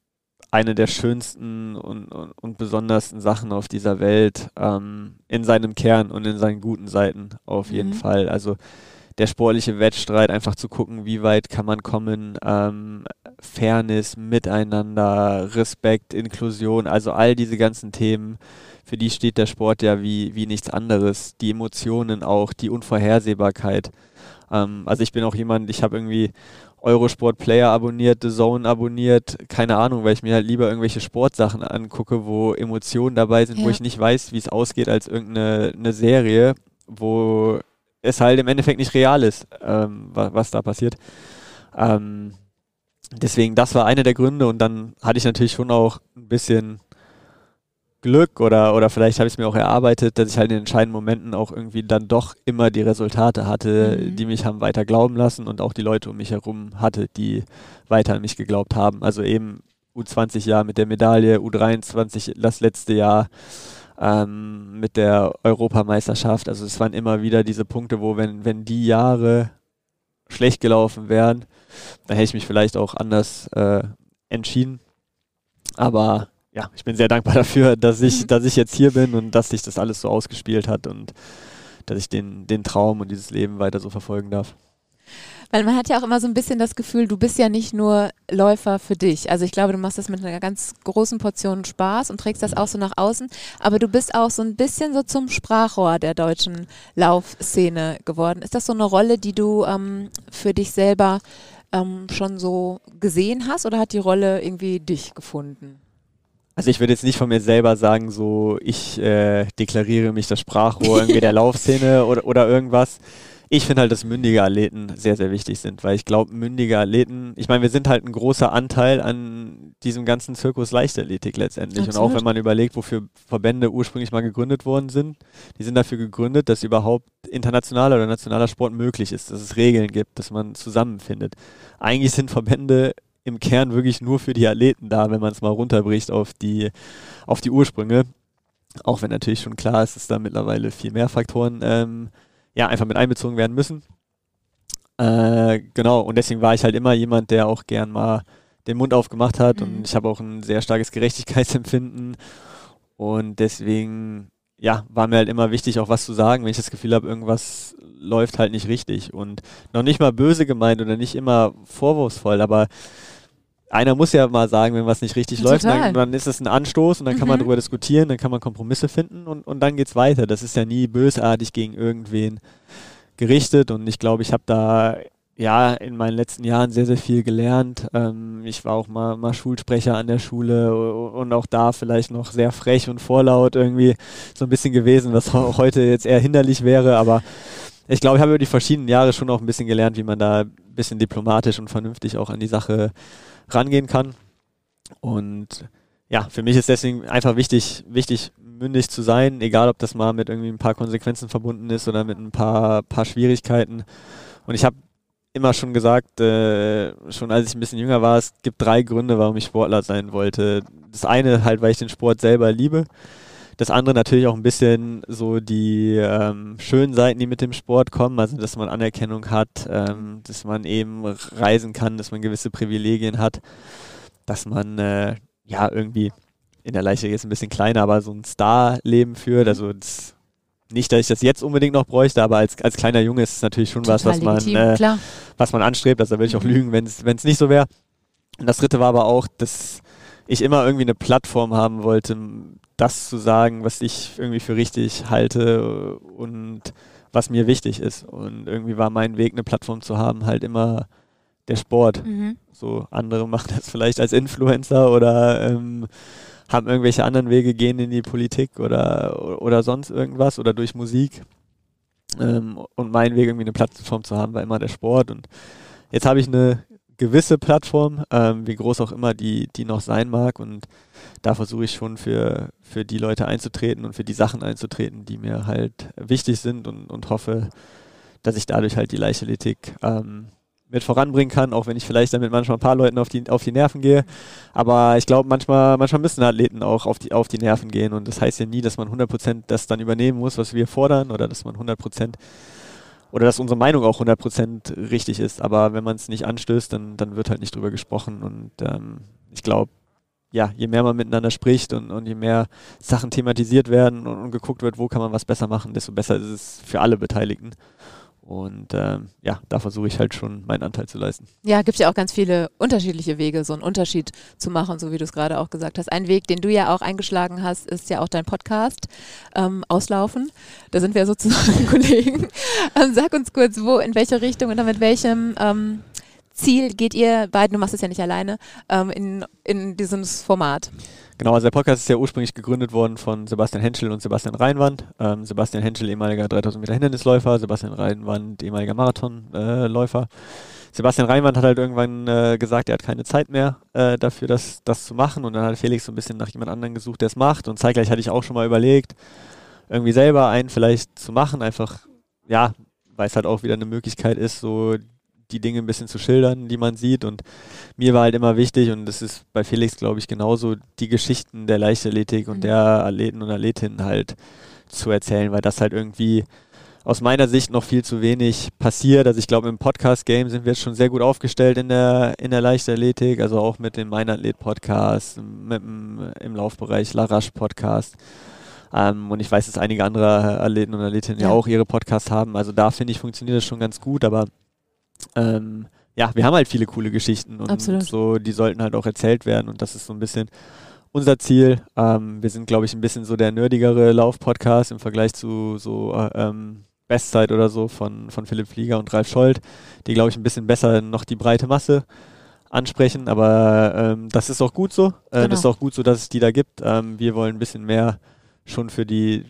eine der schönsten und, und, und besondersten Sachen auf dieser Welt ähm, in seinem Kern und in seinen guten Seiten auf jeden Mhm. Fall. Also der sportliche Wettstreit, einfach zu gucken, wie weit kann man kommen, ähm, Fairness, Miteinander, Respekt, Inklusion, also all diese ganzen Themen, für die steht der Sport ja wie, wie nichts anderes. Die Emotionen auch, die Unvorhersehbarkeit. Ähm, also ich bin auch jemand, ich habe irgendwie Eurosport Player abonniert, The Zone abonniert, keine Ahnung, weil ich mir halt lieber irgendwelche Sportsachen angucke, wo Emotionen dabei sind, wo Ja. ich nicht weiß, wie es ausgeht, als irgendeine eine Serie, wo es halt im Endeffekt nicht real ist, ähm, was, was da passiert. Ähm, deswegen, das war einer der Gründe und dann hatte ich natürlich schon auch ein bisschen Glück oder, oder vielleicht habe ich es mir auch erarbeitet, dass ich halt in entscheidenden Momenten auch irgendwie dann doch immer die Resultate hatte, Mhm. die mich haben weiter glauben lassen und auch die Leute um mich herum hatte, die weiter an mich geglaubt haben. Also eben U20 Jahr mit der Medaille, U23 das letzte Jahr ähm, mit der Europameisterschaft. Also es waren immer wieder diese Punkte, wo wenn, wenn die Jahre schlecht gelaufen wären, dann hätte ich mich vielleicht auch anders äh, entschieden. Aber ja, ich bin sehr dankbar (laughs) dafür, dass ich, Mhm. dass ich jetzt hier bin und dass sich das alles so ausgespielt hat und dass ich den, den Traum und dieses Leben weiter so verfolgen darf. Weil man hat ja auch immer so ein bisschen das Gefühl, du bist ja nicht nur Läufer für dich. Also ich glaube, du machst das mit einer ganz großen Portion Spaß und trägst das auch so nach außen. Aber du bist auch so ein bisschen so zum Sprachrohr der deutschen Laufszene geworden. Ist das so eine Rolle, die du ähm, für dich selber ähm, schon so gesehen hast oder hat die Rolle irgendwie dich gefunden? Also ich würde jetzt nicht von mir selber sagen, so ich äh, deklariere mich das Sprachrohr irgendwie der (laughs) Laufszene oder, oder irgendwas. Ich finde halt, dass mündige Athleten sehr, sehr wichtig sind, weil ich glaube, mündige Athleten, ich meine, wir sind halt ein großer Anteil an diesem ganzen Zirkus Leichtathletik letztendlich. Und auch Absolut. wenn man überlegt, wofür Verbände ursprünglich mal gegründet worden sind, die sind dafür gegründet, dass überhaupt internationaler oder nationaler Sport möglich ist, dass es Regeln gibt, dass man zusammenfindet. Eigentlich sind Verbände im Kern wirklich nur für die Athleten da, wenn man es mal runterbricht auf die, auf die Ursprünge. Auch wenn natürlich schon klar ist, dass da mittlerweile viel mehr Faktoren ähm, ja, einfach mit einbezogen werden müssen. Äh, genau, und deswegen war ich halt immer jemand, der auch gern mal den Mund aufgemacht hat Mhm. und ich habe auch ein sehr starkes Gerechtigkeitsempfinden und deswegen ja, war mir halt immer wichtig, auch was zu sagen, wenn ich das Gefühl habe, irgendwas läuft halt nicht richtig und noch nicht mal böse gemeint oder nicht immer vorwurfsvoll, aber einer muss ja mal sagen, wenn was nicht richtig läuft, Total. dann, dann ist es ein Anstoß und dann kann man Mhm. darüber diskutieren, dann kann man Kompromisse finden und, und dann geht's weiter. Das ist ja nie bösartig gegen irgendwen gerichtet und ich glaube, ich habe da ja in meinen letzten Jahren sehr, sehr viel gelernt. Ähm, ich war auch mal, mal Schulsprecher an der Schule und auch da vielleicht noch sehr frech und vorlaut irgendwie so ein bisschen gewesen, was auch (laughs) heute jetzt eher hinderlich wäre, aber ich glaube, ich habe über die verschiedenen Jahre schon auch ein bisschen gelernt, wie man da ein bisschen diplomatisch und vernünftig auch an die Sache rangehen kann. Und ja, für mich ist deswegen einfach wichtig, wichtig, mündig zu sein, egal ob das mal mit irgendwie ein paar Konsequenzen verbunden ist oder mit ein paar, paar Schwierigkeiten. Und ich habe immer schon gesagt, äh, schon als ich ein bisschen jünger war, es gibt drei Gründe, warum ich Sportler sein wollte. Das eine halt, weil ich den Sport selber liebe. Das andere natürlich auch ein bisschen so die ähm, schönen Seiten, die mit dem Sport kommen, also dass man Anerkennung hat, ähm, dass man eben reisen kann, dass man gewisse Privilegien hat, dass man äh, ja irgendwie in der Leiche jetzt ein bisschen kleiner, aber so ein Star-Leben führt. Also das, nicht, dass ich das jetzt unbedingt noch bräuchte, aber als, als kleiner Junge ist es natürlich schon Total was, was man, äh, was man anstrebt. Also da würde ich auch mhm. lügen, wenn es nicht so wäre. Und das dritte war aber auch, dass ich immer irgendwie eine Plattform haben wollte, das zu sagen, was ich irgendwie für richtig halte und was mir wichtig ist. Und irgendwie war mein Weg, eine Plattform zu haben, halt immer der Sport. Mhm. So andere machen das vielleicht als Influencer oder ähm, haben irgendwelche anderen Wege, gehen in die Politik oder, oder sonst irgendwas oder durch Musik. Ähm, und mein Weg, irgendwie eine Plattform zu haben, war immer der Sport. Und jetzt habe ich eine gewisse Plattform, ähm, wie groß auch immer die, die noch sein mag. Und da versuche ich schon für, für die Leute einzutreten und für die Sachen einzutreten, die mir halt wichtig sind und, und hoffe, dass ich dadurch halt die Leichtathletik ähm, mit voranbringen kann, auch wenn ich vielleicht damit manchmal ein paar Leuten auf die, auf die Nerven gehe. Aber ich glaube, manchmal, manchmal müssen Athleten auch auf die, auf die Nerven gehen. Und das heißt ja nie, dass man 100% das dann übernehmen muss, was wir fordern, oder dass man 100% oder dass unsere Meinung auch 100% richtig ist. Aber wenn man es nicht anstößt, dann, dann wird halt nicht drüber gesprochen. Und ähm, ich glaube, ja, je mehr man miteinander spricht und, und je mehr Sachen thematisiert werden und, und geguckt wird, wo kann man was besser machen, desto besser ist es für alle Beteiligten. Und ähm, ja, da versuche ich halt schon meinen Anteil zu leisten. Ja, gibt ja auch ganz viele unterschiedliche Wege, so einen Unterschied zu machen, so wie du es gerade auch gesagt hast. Ein Weg, den du ja auch eingeschlagen hast, ist ja auch dein Podcast ähm, Auslaufen. Da sind wir sozusagen (laughs) Kollegen. Ähm, sag uns kurz, wo, in welche Richtung und mit welchem ähm, Ziel geht ihr beiden, du machst es ja nicht alleine, ähm, in, in dieses Format? Genau, also der Podcast ist ja ursprünglich gegründet worden von Sebastian Henschel und Sebastian Reinwand. Ähm, Sebastian Henschel, ehemaliger 3000 Meter Hindernisläufer, Sebastian Reinwand, ehemaliger Marathonläufer. Sebastian Reinwand hat halt irgendwann äh, gesagt, er hat keine Zeit mehr äh, dafür, das, das zu machen. Und dann hat Felix so ein bisschen nach jemand anderem gesucht, der es macht. Und zeitgleich hatte ich auch schon mal überlegt, irgendwie selber einen vielleicht zu machen, einfach, ja, weil es halt auch wieder eine Möglichkeit ist, so die Dinge ein bisschen zu schildern, die man sieht. Und mir war halt immer wichtig, und das ist bei Felix, glaube ich, genauso, die Geschichten der Leichtathletik und mhm. der Athleten und Athletinnen halt zu erzählen, weil das halt irgendwie aus meiner Sicht noch viel zu wenig passiert. Also ich glaube, im Podcast-Game sind wir jetzt schon sehr gut aufgestellt in der, in der Leichtathletik, also auch mit dem Mein Athlet-Podcast, mit dem im Laufbereich Larash-Podcast. Ähm, und ich weiß, dass einige andere Athleten und Athletinnen ja. ja auch ihre Podcasts haben. Also da finde ich, funktioniert das schon ganz gut, aber ähm, ja, wir haben halt viele coole Geschichten und Absolut. so, die sollten halt auch erzählt werden und das ist so ein bisschen unser Ziel. Ähm, wir sind, glaube ich, ein bisschen so der nerdigere Lauf-Podcast im Vergleich zu so äh, ähm, Bestzeit oder so von, von Philipp Flieger und Ralf Scholz, die, glaube ich, ein bisschen besser noch die breite Masse ansprechen, aber ähm, das ist auch gut so. Äh, genau. Das ist auch gut so, dass es die da gibt. Ähm, wir wollen ein bisschen mehr schon für die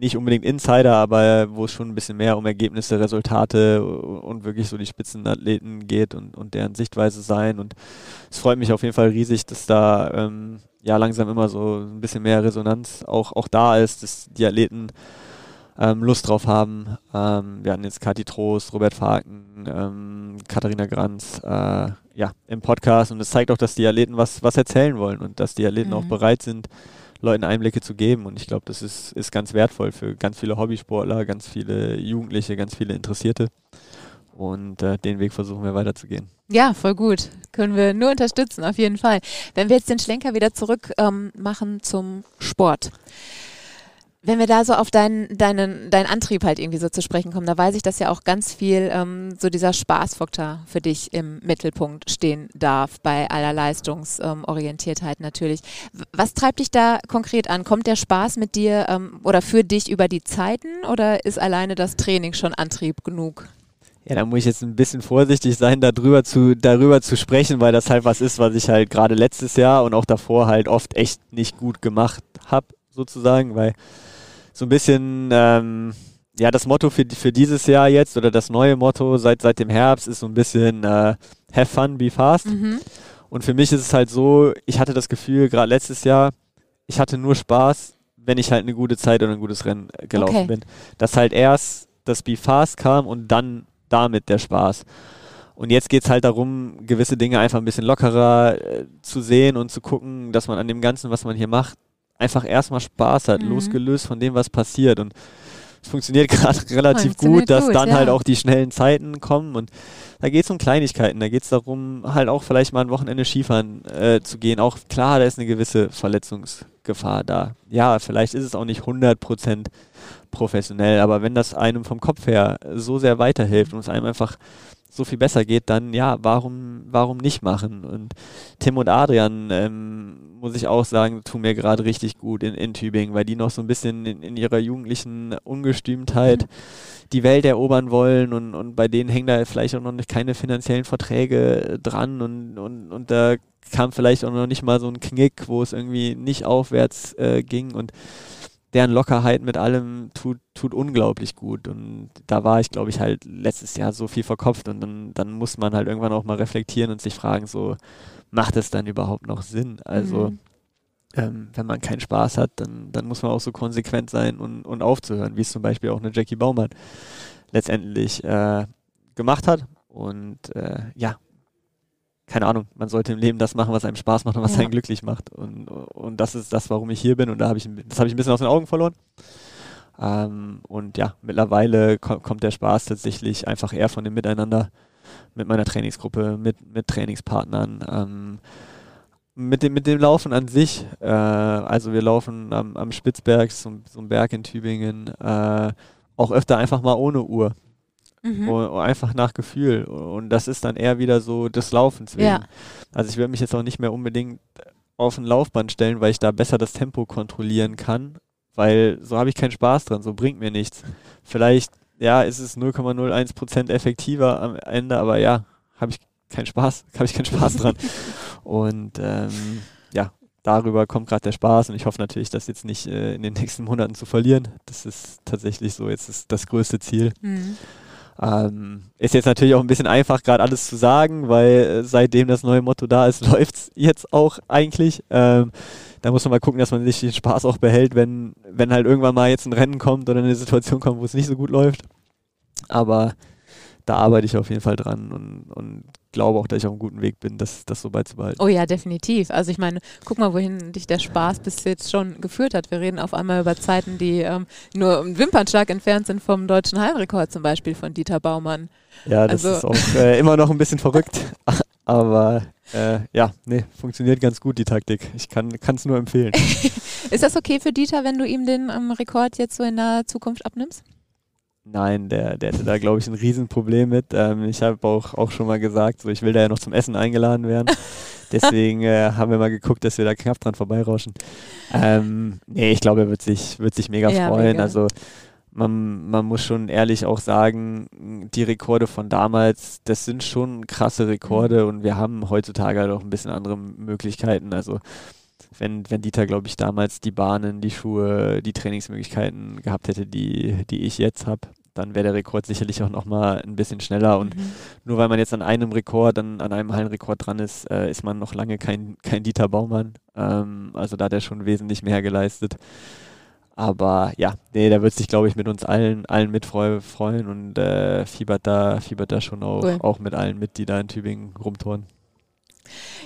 nicht unbedingt Insider, aber wo es schon ein bisschen mehr um Ergebnisse, Resultate und wirklich so die Spitzenathleten geht und, und deren Sichtweise sein. Und es freut mich auf jeden Fall riesig, dass da ähm, ja langsam immer so ein bisschen mehr Resonanz auch, auch da ist, dass die Athleten ähm, Lust drauf haben. Ähm, wir hatten jetzt Kathi Trost, Robert Faken, ähm, Katharina Granz äh, ja, im Podcast und es zeigt auch, dass die Athleten was, was erzählen wollen und dass die Athleten mhm. auch bereit sind, Leuten Einblicke zu geben. Und ich glaube, das ist, ist ganz wertvoll für ganz viele Hobbysportler, ganz viele Jugendliche, ganz viele Interessierte. Und äh, den Weg versuchen wir weiterzugehen. Ja, voll gut. Können wir nur unterstützen, auf jeden Fall. Wenn wir jetzt den Schlenker wieder zurück ähm, machen zum Sport wenn wir da so auf deinen, deinen, deinen Antrieb halt irgendwie so zu sprechen kommen, da weiß ich, dass ja auch ganz viel ähm, so dieser Spaßfaktor für dich im Mittelpunkt stehen darf, bei aller Leistungsorientiertheit ähm, natürlich. Was treibt dich da konkret an? Kommt der Spaß mit dir ähm, oder für dich über die Zeiten oder ist alleine das Training schon Antrieb genug? Ja, da muss ich jetzt ein bisschen vorsichtig sein, darüber zu, darüber zu sprechen, weil das halt was ist, was ich halt gerade letztes Jahr und auch davor halt oft echt nicht gut gemacht habe, sozusagen, weil so ein bisschen, ähm, ja, das Motto für, für dieses Jahr jetzt oder das neue Motto seit, seit dem Herbst ist so ein bisschen äh, Have fun, be fast. Mhm. Und für mich ist es halt so, ich hatte das Gefühl, gerade letztes Jahr, ich hatte nur Spaß, wenn ich halt eine gute Zeit oder ein gutes Rennen äh, gelaufen Okay. bin. Dass halt erst das Be Fast kam und dann damit der Spaß. Und jetzt geht es halt darum, gewisse Dinge einfach ein bisschen lockerer äh, zu sehen und zu gucken, dass man an dem Ganzen, was man hier macht, einfach erstmal Spaß hat, Mhm. losgelöst von dem, was passiert. Und es funktioniert (laughs) gerade relativ Funktioniert gut, dass gut, dann ja. halt auch die schnellen Zeiten kommen. Und da geht es um Kleinigkeiten. Da geht es darum, halt auch vielleicht mal ein Wochenende Skifahren äh, zu gehen. Auch klar, da ist eine gewisse Verletzungsgefahr da. Ja, vielleicht ist es auch nicht 100% professionell, aber wenn das einem vom Kopf her so sehr weiterhilft und es einem einfach so viel besser geht, dann ja, warum, warum nicht machen? Und Tim und Adrian, ähm, muss ich auch sagen, tun mir gerade richtig gut in, in Tübingen, weil die noch so ein bisschen in, in ihrer jugendlichen Ungestümtheit die Welt erobern wollen und, und bei denen hängen da vielleicht auch noch nicht keine finanziellen Verträge dran und, und, und da kam vielleicht auch noch nicht mal so ein Knick, wo es irgendwie nicht aufwärts äh, ging und deren Lockerheit mit allem tut, tut unglaublich gut. Und da war ich, glaube ich, halt letztes Jahr so viel verkopft und dann, dann muss man halt irgendwann auch mal reflektieren und sich fragen, so, macht es dann überhaupt noch Sinn? Also, Mhm. ähm, wenn man keinen Spaß hat, dann, dann muss man auch so konsequent sein und, und aufzuhören, wie es zum Beispiel auch eine Jackie Baumann letztendlich äh, gemacht hat. Und äh, ja, keine Ahnung, man sollte im Leben das machen, was einem Spaß macht und was Ja. einen glücklich macht. Und, und das ist das, warum ich hier bin. Und da habe ich, das habe ich ein bisschen aus den Augen verloren. Ähm, und ja, mittlerweile ko kommt der Spaß tatsächlich einfach eher von dem Miteinander mit meiner Trainingsgruppe, mit, mit Trainingspartnern, ähm, mit, dem, mit dem Laufen an sich. Äh, also wir laufen am, am Spitzberg, so, so ein Berg in Tübingen, äh, auch öfter einfach mal ohne Uhr. Mhm. O- einfach nach Gefühl. Und das ist dann eher wieder so des Laufens wegen. Ja. Also ich würde mich jetzt auch nicht mehr unbedingt auf ein Laufband stellen, weil ich da besser das Tempo kontrollieren kann, weil so habe ich keinen Spaß dran, so bringt mir nichts. Vielleicht, ja, ist es 0,01% effektiver am Ende, aber ja, habe ich keinen Spaß, (laughs) habe ich keinen Spaß dran. (laughs) Und ähm, ja, darüber kommt gerade der Spaß und ich hoffe natürlich, das jetzt nicht äh, in den nächsten Monaten zu verlieren. Das ist tatsächlich so jetzt ist das größte Ziel. Mhm. Ähm, ist jetzt natürlich auch ein bisschen einfach, gerade alles zu sagen, weil äh, seitdem das neue Motto da ist, (laughs) läuft es jetzt auch eigentlich. Ähm, da muss man mal gucken, dass man sich den Spaß auch behält, wenn, wenn halt irgendwann mal jetzt ein Rennen kommt oder eine Situation kommt, wo es nicht so gut läuft. Aber da arbeite ich auf jeden Fall dran und, und glaube auch, dass ich auf einem guten Weg bin, das, das so beizubehalten. Oh ja, definitiv. Also ich meine, guck mal, wohin dich der Spaß bis jetzt schon geführt hat. Wir reden auf einmal über Zeiten, die ähm, nur einen Wimpernschlag entfernt sind vom deutschen Hallenrekord zum Beispiel von Dieter Baumann. Ja, das Also- ist auch äh, immer noch ein bisschen verrückt. (laughs) Aber äh, ja, nee, funktioniert ganz gut die Taktik. Ich kann es nur empfehlen. (laughs) Ist das okay für Dieter, wenn du ihm den ähm, Rekord jetzt so in naher Zukunft abnimmst? Nein, der, der hätte da, glaube ich, ein Riesenproblem mit. Ähm, ich habe auch, auch schon mal gesagt, so, ich will da ja noch zum Essen eingeladen werden. (laughs) Deswegen äh, haben wir mal geguckt, dass wir da knapp dran vorbeirauschen. Ähm, nee, ich glaube, er wird sich, wird sich mega Ja, freuen. mega. Also man, man muss schon ehrlich auch sagen, die Rekorde von damals, das sind schon krasse Rekorde und wir haben heutzutage halt auch ein bisschen andere Möglichkeiten. Also wenn, wenn Dieter, glaube ich, damals die Bahnen, die Schuhe, die Trainingsmöglichkeiten gehabt hätte, die, die ich jetzt habe, dann wäre der Rekord sicherlich auch nochmal ein bisschen schneller. Und Mhm. nur weil man jetzt an einem Rekord, an, an einem Hallenrekord dran ist, äh, ist man noch lange kein, kein Dieter Baumann. Ähm, also da hat er schon wesentlich mehr geleistet. Aber ja, nee, der wird sich, glaube ich, mit uns allen, allen mit freu- freuen und äh, fiebert, da, fiebert da schon auch, Cool. auch mit allen mit, die da in Tübingen rumtouren.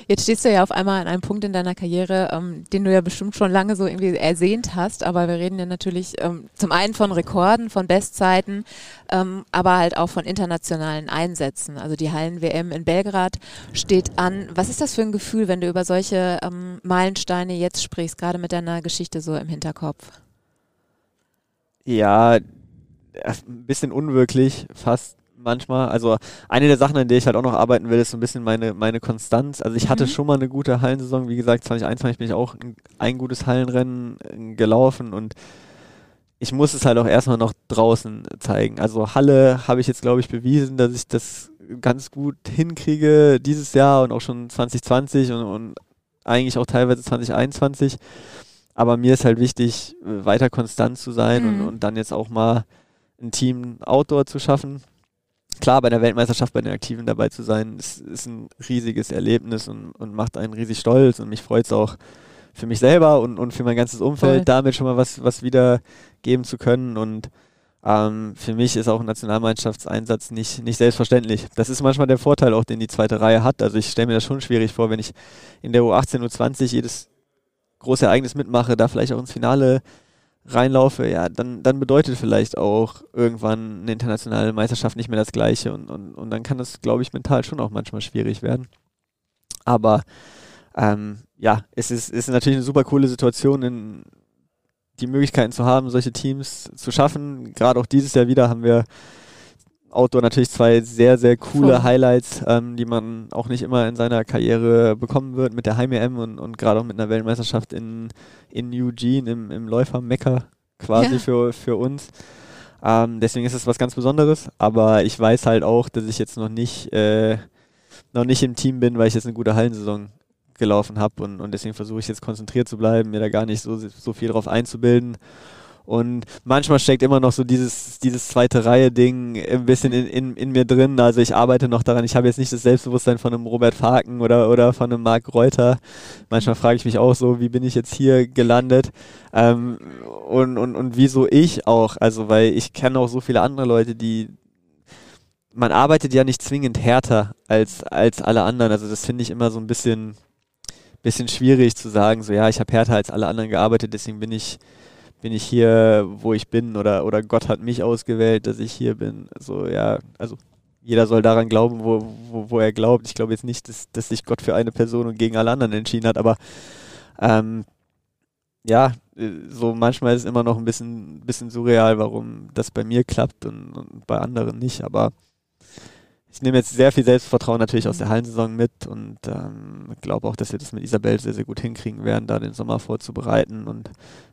Jetzt stehst du ja auf einmal an einem Punkt in deiner Karriere, ähm, den du ja bestimmt schon lange so irgendwie ersehnt hast, aber wir reden ja natürlich ähm, zum einen von Rekorden, von Bestzeiten, ähm, aber halt auch von internationalen Einsätzen. Also die Hallen-WM in Belgrad steht an. Was ist das für ein Gefühl, wenn du über solche ähm, Meilensteine jetzt sprichst, gerade mit deiner Geschichte so im Hinterkopf? Ja, ein bisschen unwirklich, fast manchmal. Also eine der Sachen, an der ich halt auch noch arbeiten will, ist so ein bisschen meine, meine Konstanz. Also ich hatte Mhm. schon mal eine gute Hallensaison. Wie gesagt, 2021 bin ich auch ein, ein gutes Hallenrennen äh, gelaufen und ich muss es halt auch erstmal noch draußen zeigen. Also Halle habe ich jetzt, glaube ich, bewiesen, dass ich das ganz gut hinkriege dieses Jahr und auch schon 2020 und, und eigentlich auch teilweise 2021. Aber mir ist halt wichtig, weiter konstant zu sein Mhm. und, und dann jetzt auch mal ein Team Outdoor zu schaffen. Klar, bei der Weltmeisterschaft bei den Aktiven dabei zu sein, ist, ist ein riesiges Erlebnis und, und macht einen riesig stolz und mich freut es auch für mich selber und, und für mein ganzes Umfeld, Voll. damit schon mal was, was wiedergeben zu können und ähm, für mich ist auch ein Nationalmannschaftseinsatz nicht, nicht selbstverständlich. Das ist manchmal der Vorteil auch, den die zweite Reihe hat. Also ich stelle mir das schon schwierig vor, wenn ich in der U18, U20 jedes große Ereignis mitmache, da vielleicht auch ins Finale reinlaufe, ja, dann, dann bedeutet vielleicht auch irgendwann eine internationale Meisterschaft nicht mehr das Gleiche und, und, und dann kann das, glaube ich, mental schon auch manchmal schwierig werden. Aber ähm, ja, es ist, ist natürlich eine super coole Situation, in, die Möglichkeiten zu haben, solche Teams zu schaffen. Gerade auch dieses Jahr wieder haben wir Outdoor natürlich zwei sehr, sehr coole Voll. Highlights, ähm, die man auch nicht immer in seiner Karriere bekommen wird mit der Heim-EM und, und gerade auch mit einer Weltmeisterschaft in, in Eugene im, im Läufer-Mecker quasi ja. für, für uns. Ähm, deswegen ist es was ganz Besonderes, aber ich weiß halt auch, dass ich jetzt noch nicht, äh, noch nicht im Team bin, weil ich jetzt eine gute Hallensaison gelaufen habe und, und deswegen versuche ich jetzt konzentriert zu bleiben, mir da gar nicht so, so viel drauf einzubilden und manchmal steckt immer noch so dieses, dieses zweite Reihe-Ding ein bisschen in, in, in mir drin. Also ich arbeite noch daran. Ich habe jetzt nicht das Selbstbewusstsein von einem Robert Faken oder, oder von einem Marc Reuter. Manchmal frage ich mich auch so, wie bin ich jetzt hier gelandet? Ähm, und, und, und wieso ich auch? Also, weil ich kenne auch so viele andere Leute, die, man arbeitet ja nicht zwingend härter als, als alle anderen. Also das finde ich immer so ein bisschen, bisschen schwierig zu sagen, so ja, ich habe härter als alle anderen gearbeitet, deswegen bin ich bin ich hier, wo ich bin oder, oder Gott hat mich ausgewählt, dass ich hier bin. Also ja, also jeder soll daran glauben, wo, wo, wo er glaubt. Ich glaube jetzt nicht, dass, dass sich Gott für eine Person und gegen alle anderen entschieden hat, aber ähm, ja, so manchmal ist es immer noch ein bisschen, bisschen surreal, warum das bei mir klappt und, und bei anderen nicht, aber ich nehme jetzt sehr viel Selbstvertrauen natürlich aus der Hallensaison mit und ähm, glaube auch, dass wir das mit Isabel sehr, sehr gut hinkriegen werden, da den Sommer vorzubereiten und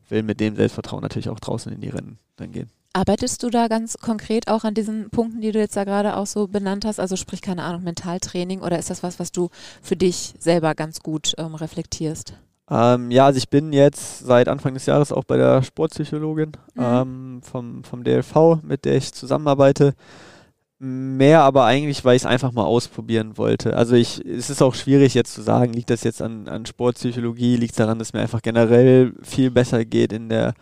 will mit dem Selbstvertrauen natürlich auch draußen in die Rennen dann gehen. Arbeitest du da ganz konkret auch an diesen Punkten, die du jetzt da gerade auch so benannt hast? Also sprich, keine Ahnung, Mentaltraining oder ist das was, was du für dich selber ganz gut ähm, reflektierst? Ähm, ja, also ich bin jetzt seit Anfang des Jahres auch bei der Sportpsychologin mhm. ähm, vom, vom DLV, mit der ich zusammenarbeite. Mehr aber eigentlich, weil ich es einfach mal ausprobieren wollte. Also ich, es ist auch schwierig jetzt zu sagen, liegt das jetzt an, an Sportpsychologie, liegt es daran, dass mir einfach generell viel besser geht in der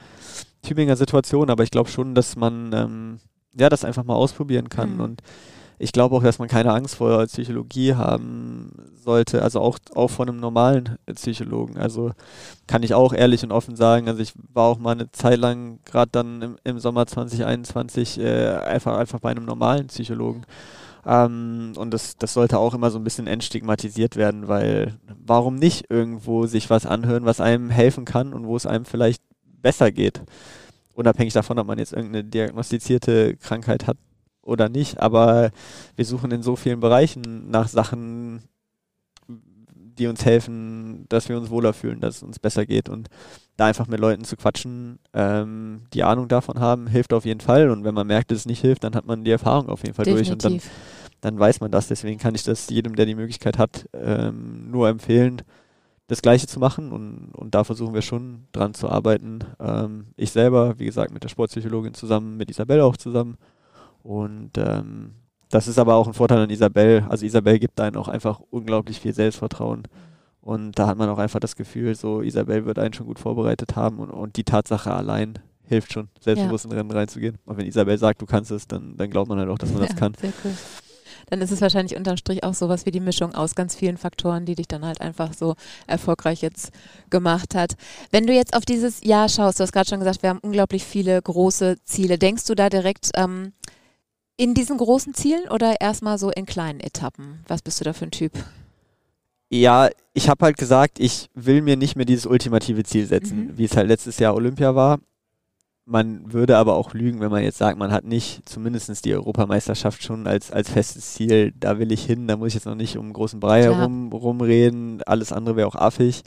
Tübinger Situation, aber ich glaube schon, dass man ähm, ja das einfach mal ausprobieren kann mhm. und ich glaube auch, dass man keine Angst vor Psychologie haben sollte, also auch, auch von einem normalen Psychologen. Also kann ich auch ehrlich und offen sagen, also ich war auch mal eine Zeit lang, gerade dann im, im, Sommer 2021, äh, einfach, einfach bei einem normalen Psychologen. Ähm, und das, das sollte auch immer so ein bisschen entstigmatisiert werden, weil warum nicht irgendwo sich was anhören, was einem helfen kann und wo es einem vielleicht besser geht unabhängig davon, ob man jetzt irgendeine diagnostizierte Krankheit hat oder nicht, aber wir suchen in so vielen Bereichen nach Sachen, die uns helfen, dass wir uns wohler fühlen, dass es uns besser geht und da einfach mit Leuten zu quatschen, ähm, die Ahnung davon haben, hilft auf jeden Fall und wenn man merkt, dass es nicht hilft, dann hat man die Erfahrung auf jeden Fall Definitiv. durch und dann, dann weiß man das. Deswegen kann ich das jedem, der die Möglichkeit hat, ähm, nur empfehlen, das Gleiche zu machen und, und da versuchen wir schon dran zu arbeiten. Ähm, ich selber, wie gesagt, mit der Sportpsychologin zusammen, mit Isabelle auch zusammen und ähm, das ist aber auch ein Vorteil an Isabel. Also Isabel gibt einen auch einfach unglaublich viel Selbstvertrauen. Und da hat man auch einfach das Gefühl, so Isabel wird einen schon gut vorbereitet haben und, und die Tatsache allein hilft schon, selbstbewusst ja. in Rennen reinzugehen. Und wenn Isabel sagt, du kannst es, dann, dann glaubt man halt auch, dass man (laughs) ja, das kann. Sehr cool. Dann ist es wahrscheinlich unterm Strich auch sowas wie die Mischung aus ganz vielen Faktoren, die dich dann halt einfach so erfolgreich jetzt gemacht hat. Wenn du jetzt auf dieses Jahr schaust, du hast gerade schon gesagt, wir haben unglaublich viele große Ziele. Denkst du da direkt ähm, in diesen großen Zielen oder erstmal so in kleinen Etappen? Was bist du da für ein Typ? Ja, ich habe halt gesagt, ich will mir nicht mehr dieses ultimative Ziel setzen, mhm. wie es halt letztes Jahr Olympia war. Man würde aber auch lügen, wenn man jetzt sagt, man hat nicht zumindest die Europameisterschaft schon als, als festes Ziel, da will ich hin, da muss ich jetzt noch nicht um großen Brei herum rumreden, alles andere wäre auch affig.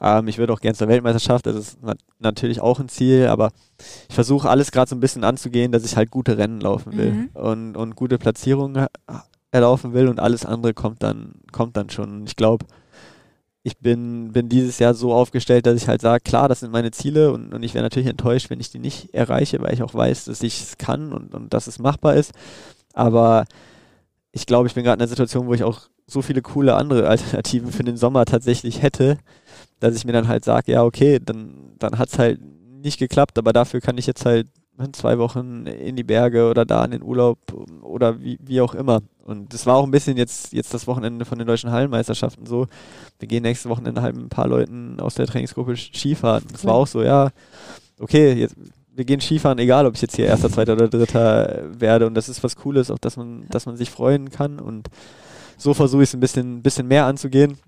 Ähm, ich würde auch gerne zur Weltmeisterschaft, das ist nat natürlich auch ein Ziel, aber ich versuche alles gerade so ein bisschen anzugehen, dass ich halt gute Rennen laufen will mhm. und, und gute Platzierungen erlaufen will und alles andere kommt dann, kommt dann schon. Ich glaube, ich bin, bin dieses Jahr so aufgestellt, dass ich halt sage, klar, das sind meine Ziele und, und ich wäre natürlich enttäuscht, wenn ich die nicht erreiche, weil ich auch weiß, dass ich es kann und, und dass es machbar ist. Aber ich glaube, ich bin gerade in einer Situation, wo ich auch so viele coole andere Alternativen für den Sommer tatsächlich hätte, dass ich mir dann halt sage, ja, okay, dann, dann hat es halt nicht geklappt, aber dafür kann ich jetzt halt zwei Wochen in die Berge oder da in den Urlaub oder wie, wie auch immer. Und das war auch ein bisschen jetzt, jetzt das Wochenende von den deutschen Hallenmeisterschaften so. Wir gehen nächstes Wochenende halt mit ein paar Leuten aus der Trainingsgruppe Skifahren. Das war auch so, ja, okay, jetzt, wir gehen Skifahren, egal ob ich jetzt hier erster, zweiter oder dritter werde. Und das ist was Cooles, auch dass man, dass man sich freuen kann. Und so versuche ich es ein bisschen, bisschen mehr anzugehen.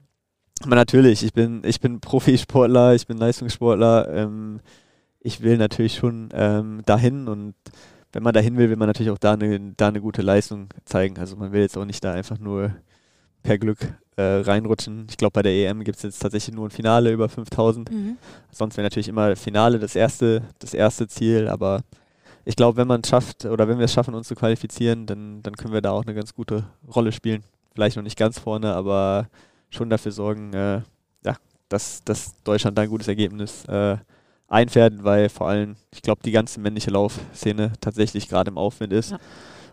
Aber natürlich, ich bin, ich bin Profisportler, ich bin Leistungssportler. Ähm, ich will natürlich schon ähm, dahin und wenn man dahin will, will man natürlich auch da eine, da eine gute Leistung zeigen. Also man will jetzt auch nicht da einfach nur per Glück äh, reinrutschen. Ich glaube, bei der EM gibt es jetzt tatsächlich nur ein Finale über 5000. Mhm. Sonst wäre natürlich immer Finale das erste, das erste Ziel, aber ich glaube, wenn man es schafft oder wenn wir es schaffen, uns zu qualifizieren, dann, dann können wir da auch eine ganz gute Rolle spielen. Vielleicht noch nicht ganz vorne, aber schon dafür sorgen, äh, ja, dass, dass Deutschland da ein gutes Ergebnis äh, einfährt, weil vor allem, ich glaube, die ganze männliche Laufszene tatsächlich gerade im Aufwind ist. Ja.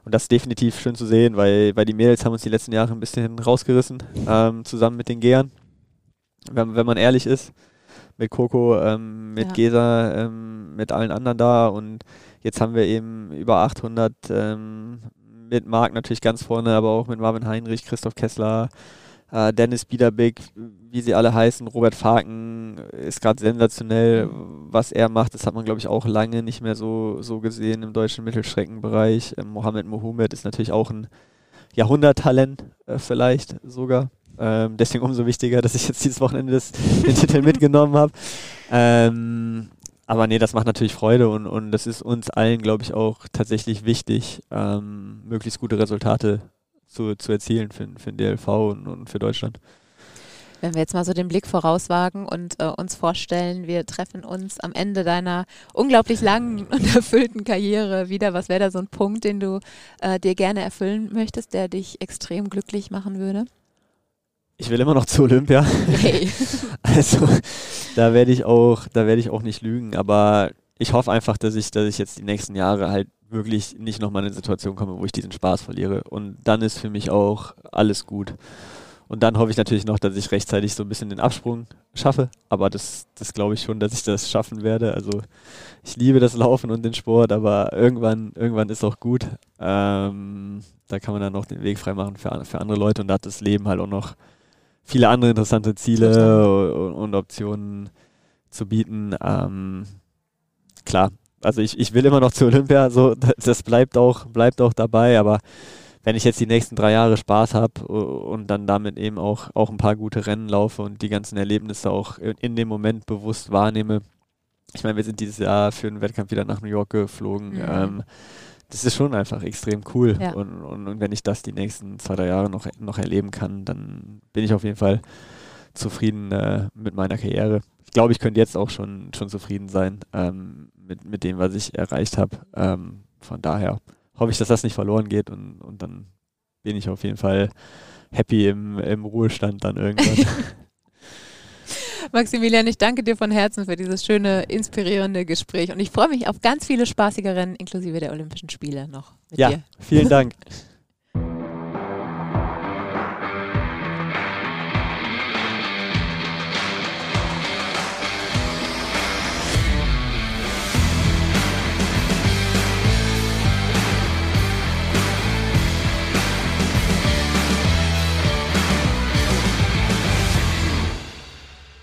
Und das ist definitiv schön zu sehen, weil, weil die Mädels haben uns die letzten Jahre ein bisschen rausgerissen, ähm, zusammen mit den Gehern. Wenn, wenn man ehrlich ist, mit Coco, ähm, mit ja. Gesa, ähm, mit allen anderen da. Und jetzt haben wir eben über 800 ähm, mit Marc natürlich ganz vorne, aber auch mit Marvin Heinrich, Christoph Kessler, äh, Dennis Biederbeck, wie sie alle heißen, Robert Faken ist gerade sensationell, was er macht. Das hat man, glaube ich, auch lange nicht mehr so, so gesehen im deutschen Mittelstreckenbereich. Ähm, Mohamed Mohamed ist natürlich auch ein Jahrhunderttalent, äh, vielleicht sogar. Ähm, deswegen umso wichtiger, dass ich jetzt dieses Wochenende das, den Titel mitgenommen habe. Ähm, aber nee, das macht natürlich Freude und, und das ist uns allen, glaube ich, auch tatsächlich wichtig, ähm, möglichst gute Resultate zu, zu erzielen für, für den DLV und, und für Deutschland. Wenn wir jetzt mal so den Blick vorauswagen und äh, uns vorstellen, wir treffen uns am Ende deiner unglaublich langen und (laughs) erfüllten Karriere wieder, was wäre da so ein Punkt, den du äh, dir gerne erfüllen möchtest, der dich extrem glücklich machen würde? Ich will immer noch zu Olympia. Hey. (laughs) also da werde ich auch, da werde ich auch nicht lügen, aber ich hoffe einfach, dass ich, dass ich jetzt die nächsten Jahre halt wirklich nicht nochmal in eine Situation komme, wo ich diesen Spaß verliere. Und dann ist für mich auch alles gut. Und dann hoffe ich natürlich noch, dass ich rechtzeitig so ein bisschen den Absprung schaffe. Aber das, das glaube ich schon, dass ich das schaffen werde. Also ich liebe das Laufen und den Sport, aber irgendwann, irgendwann ist auch gut. Ähm, da kann man dann noch den Weg freimachen für, für andere Leute und da hat das Leben halt auch noch viele andere interessante Ziele und, und Optionen zu bieten. Ähm, klar, also ich, ich will immer noch zu Olympia, so das bleibt auch, bleibt auch dabei, aber wenn ich jetzt die nächsten drei Jahre Spaß habe und dann damit eben auch, auch ein paar gute Rennen laufe und die ganzen Erlebnisse auch in dem Moment bewusst wahrnehme. Ich meine, wir sind dieses Jahr für einen Wettkampf wieder nach New York geflogen. Mhm. Ähm, das ist schon einfach extrem cool. Ja. Und, und, und, wenn ich das die nächsten zwei, drei Jahre noch, noch erleben kann, dann bin ich auf jeden Fall zufrieden äh, mit meiner Karriere. Ich glaube, ich könnte jetzt auch schon, schon zufrieden sein ähm, mit, mit dem, was ich erreicht habe. Ähm, von daher hoffe ich, dass das nicht verloren geht und, und dann bin ich auf jeden Fall happy im, im Ruhestand dann irgendwann. (laughs) Maximilian, ich danke dir von Herzen für dieses schöne, inspirierende Gespräch und ich freue mich auf ganz viele spaßige Rennen inklusive der Olympischen Spiele noch mit ja, dir. Vielen Dank. (laughs)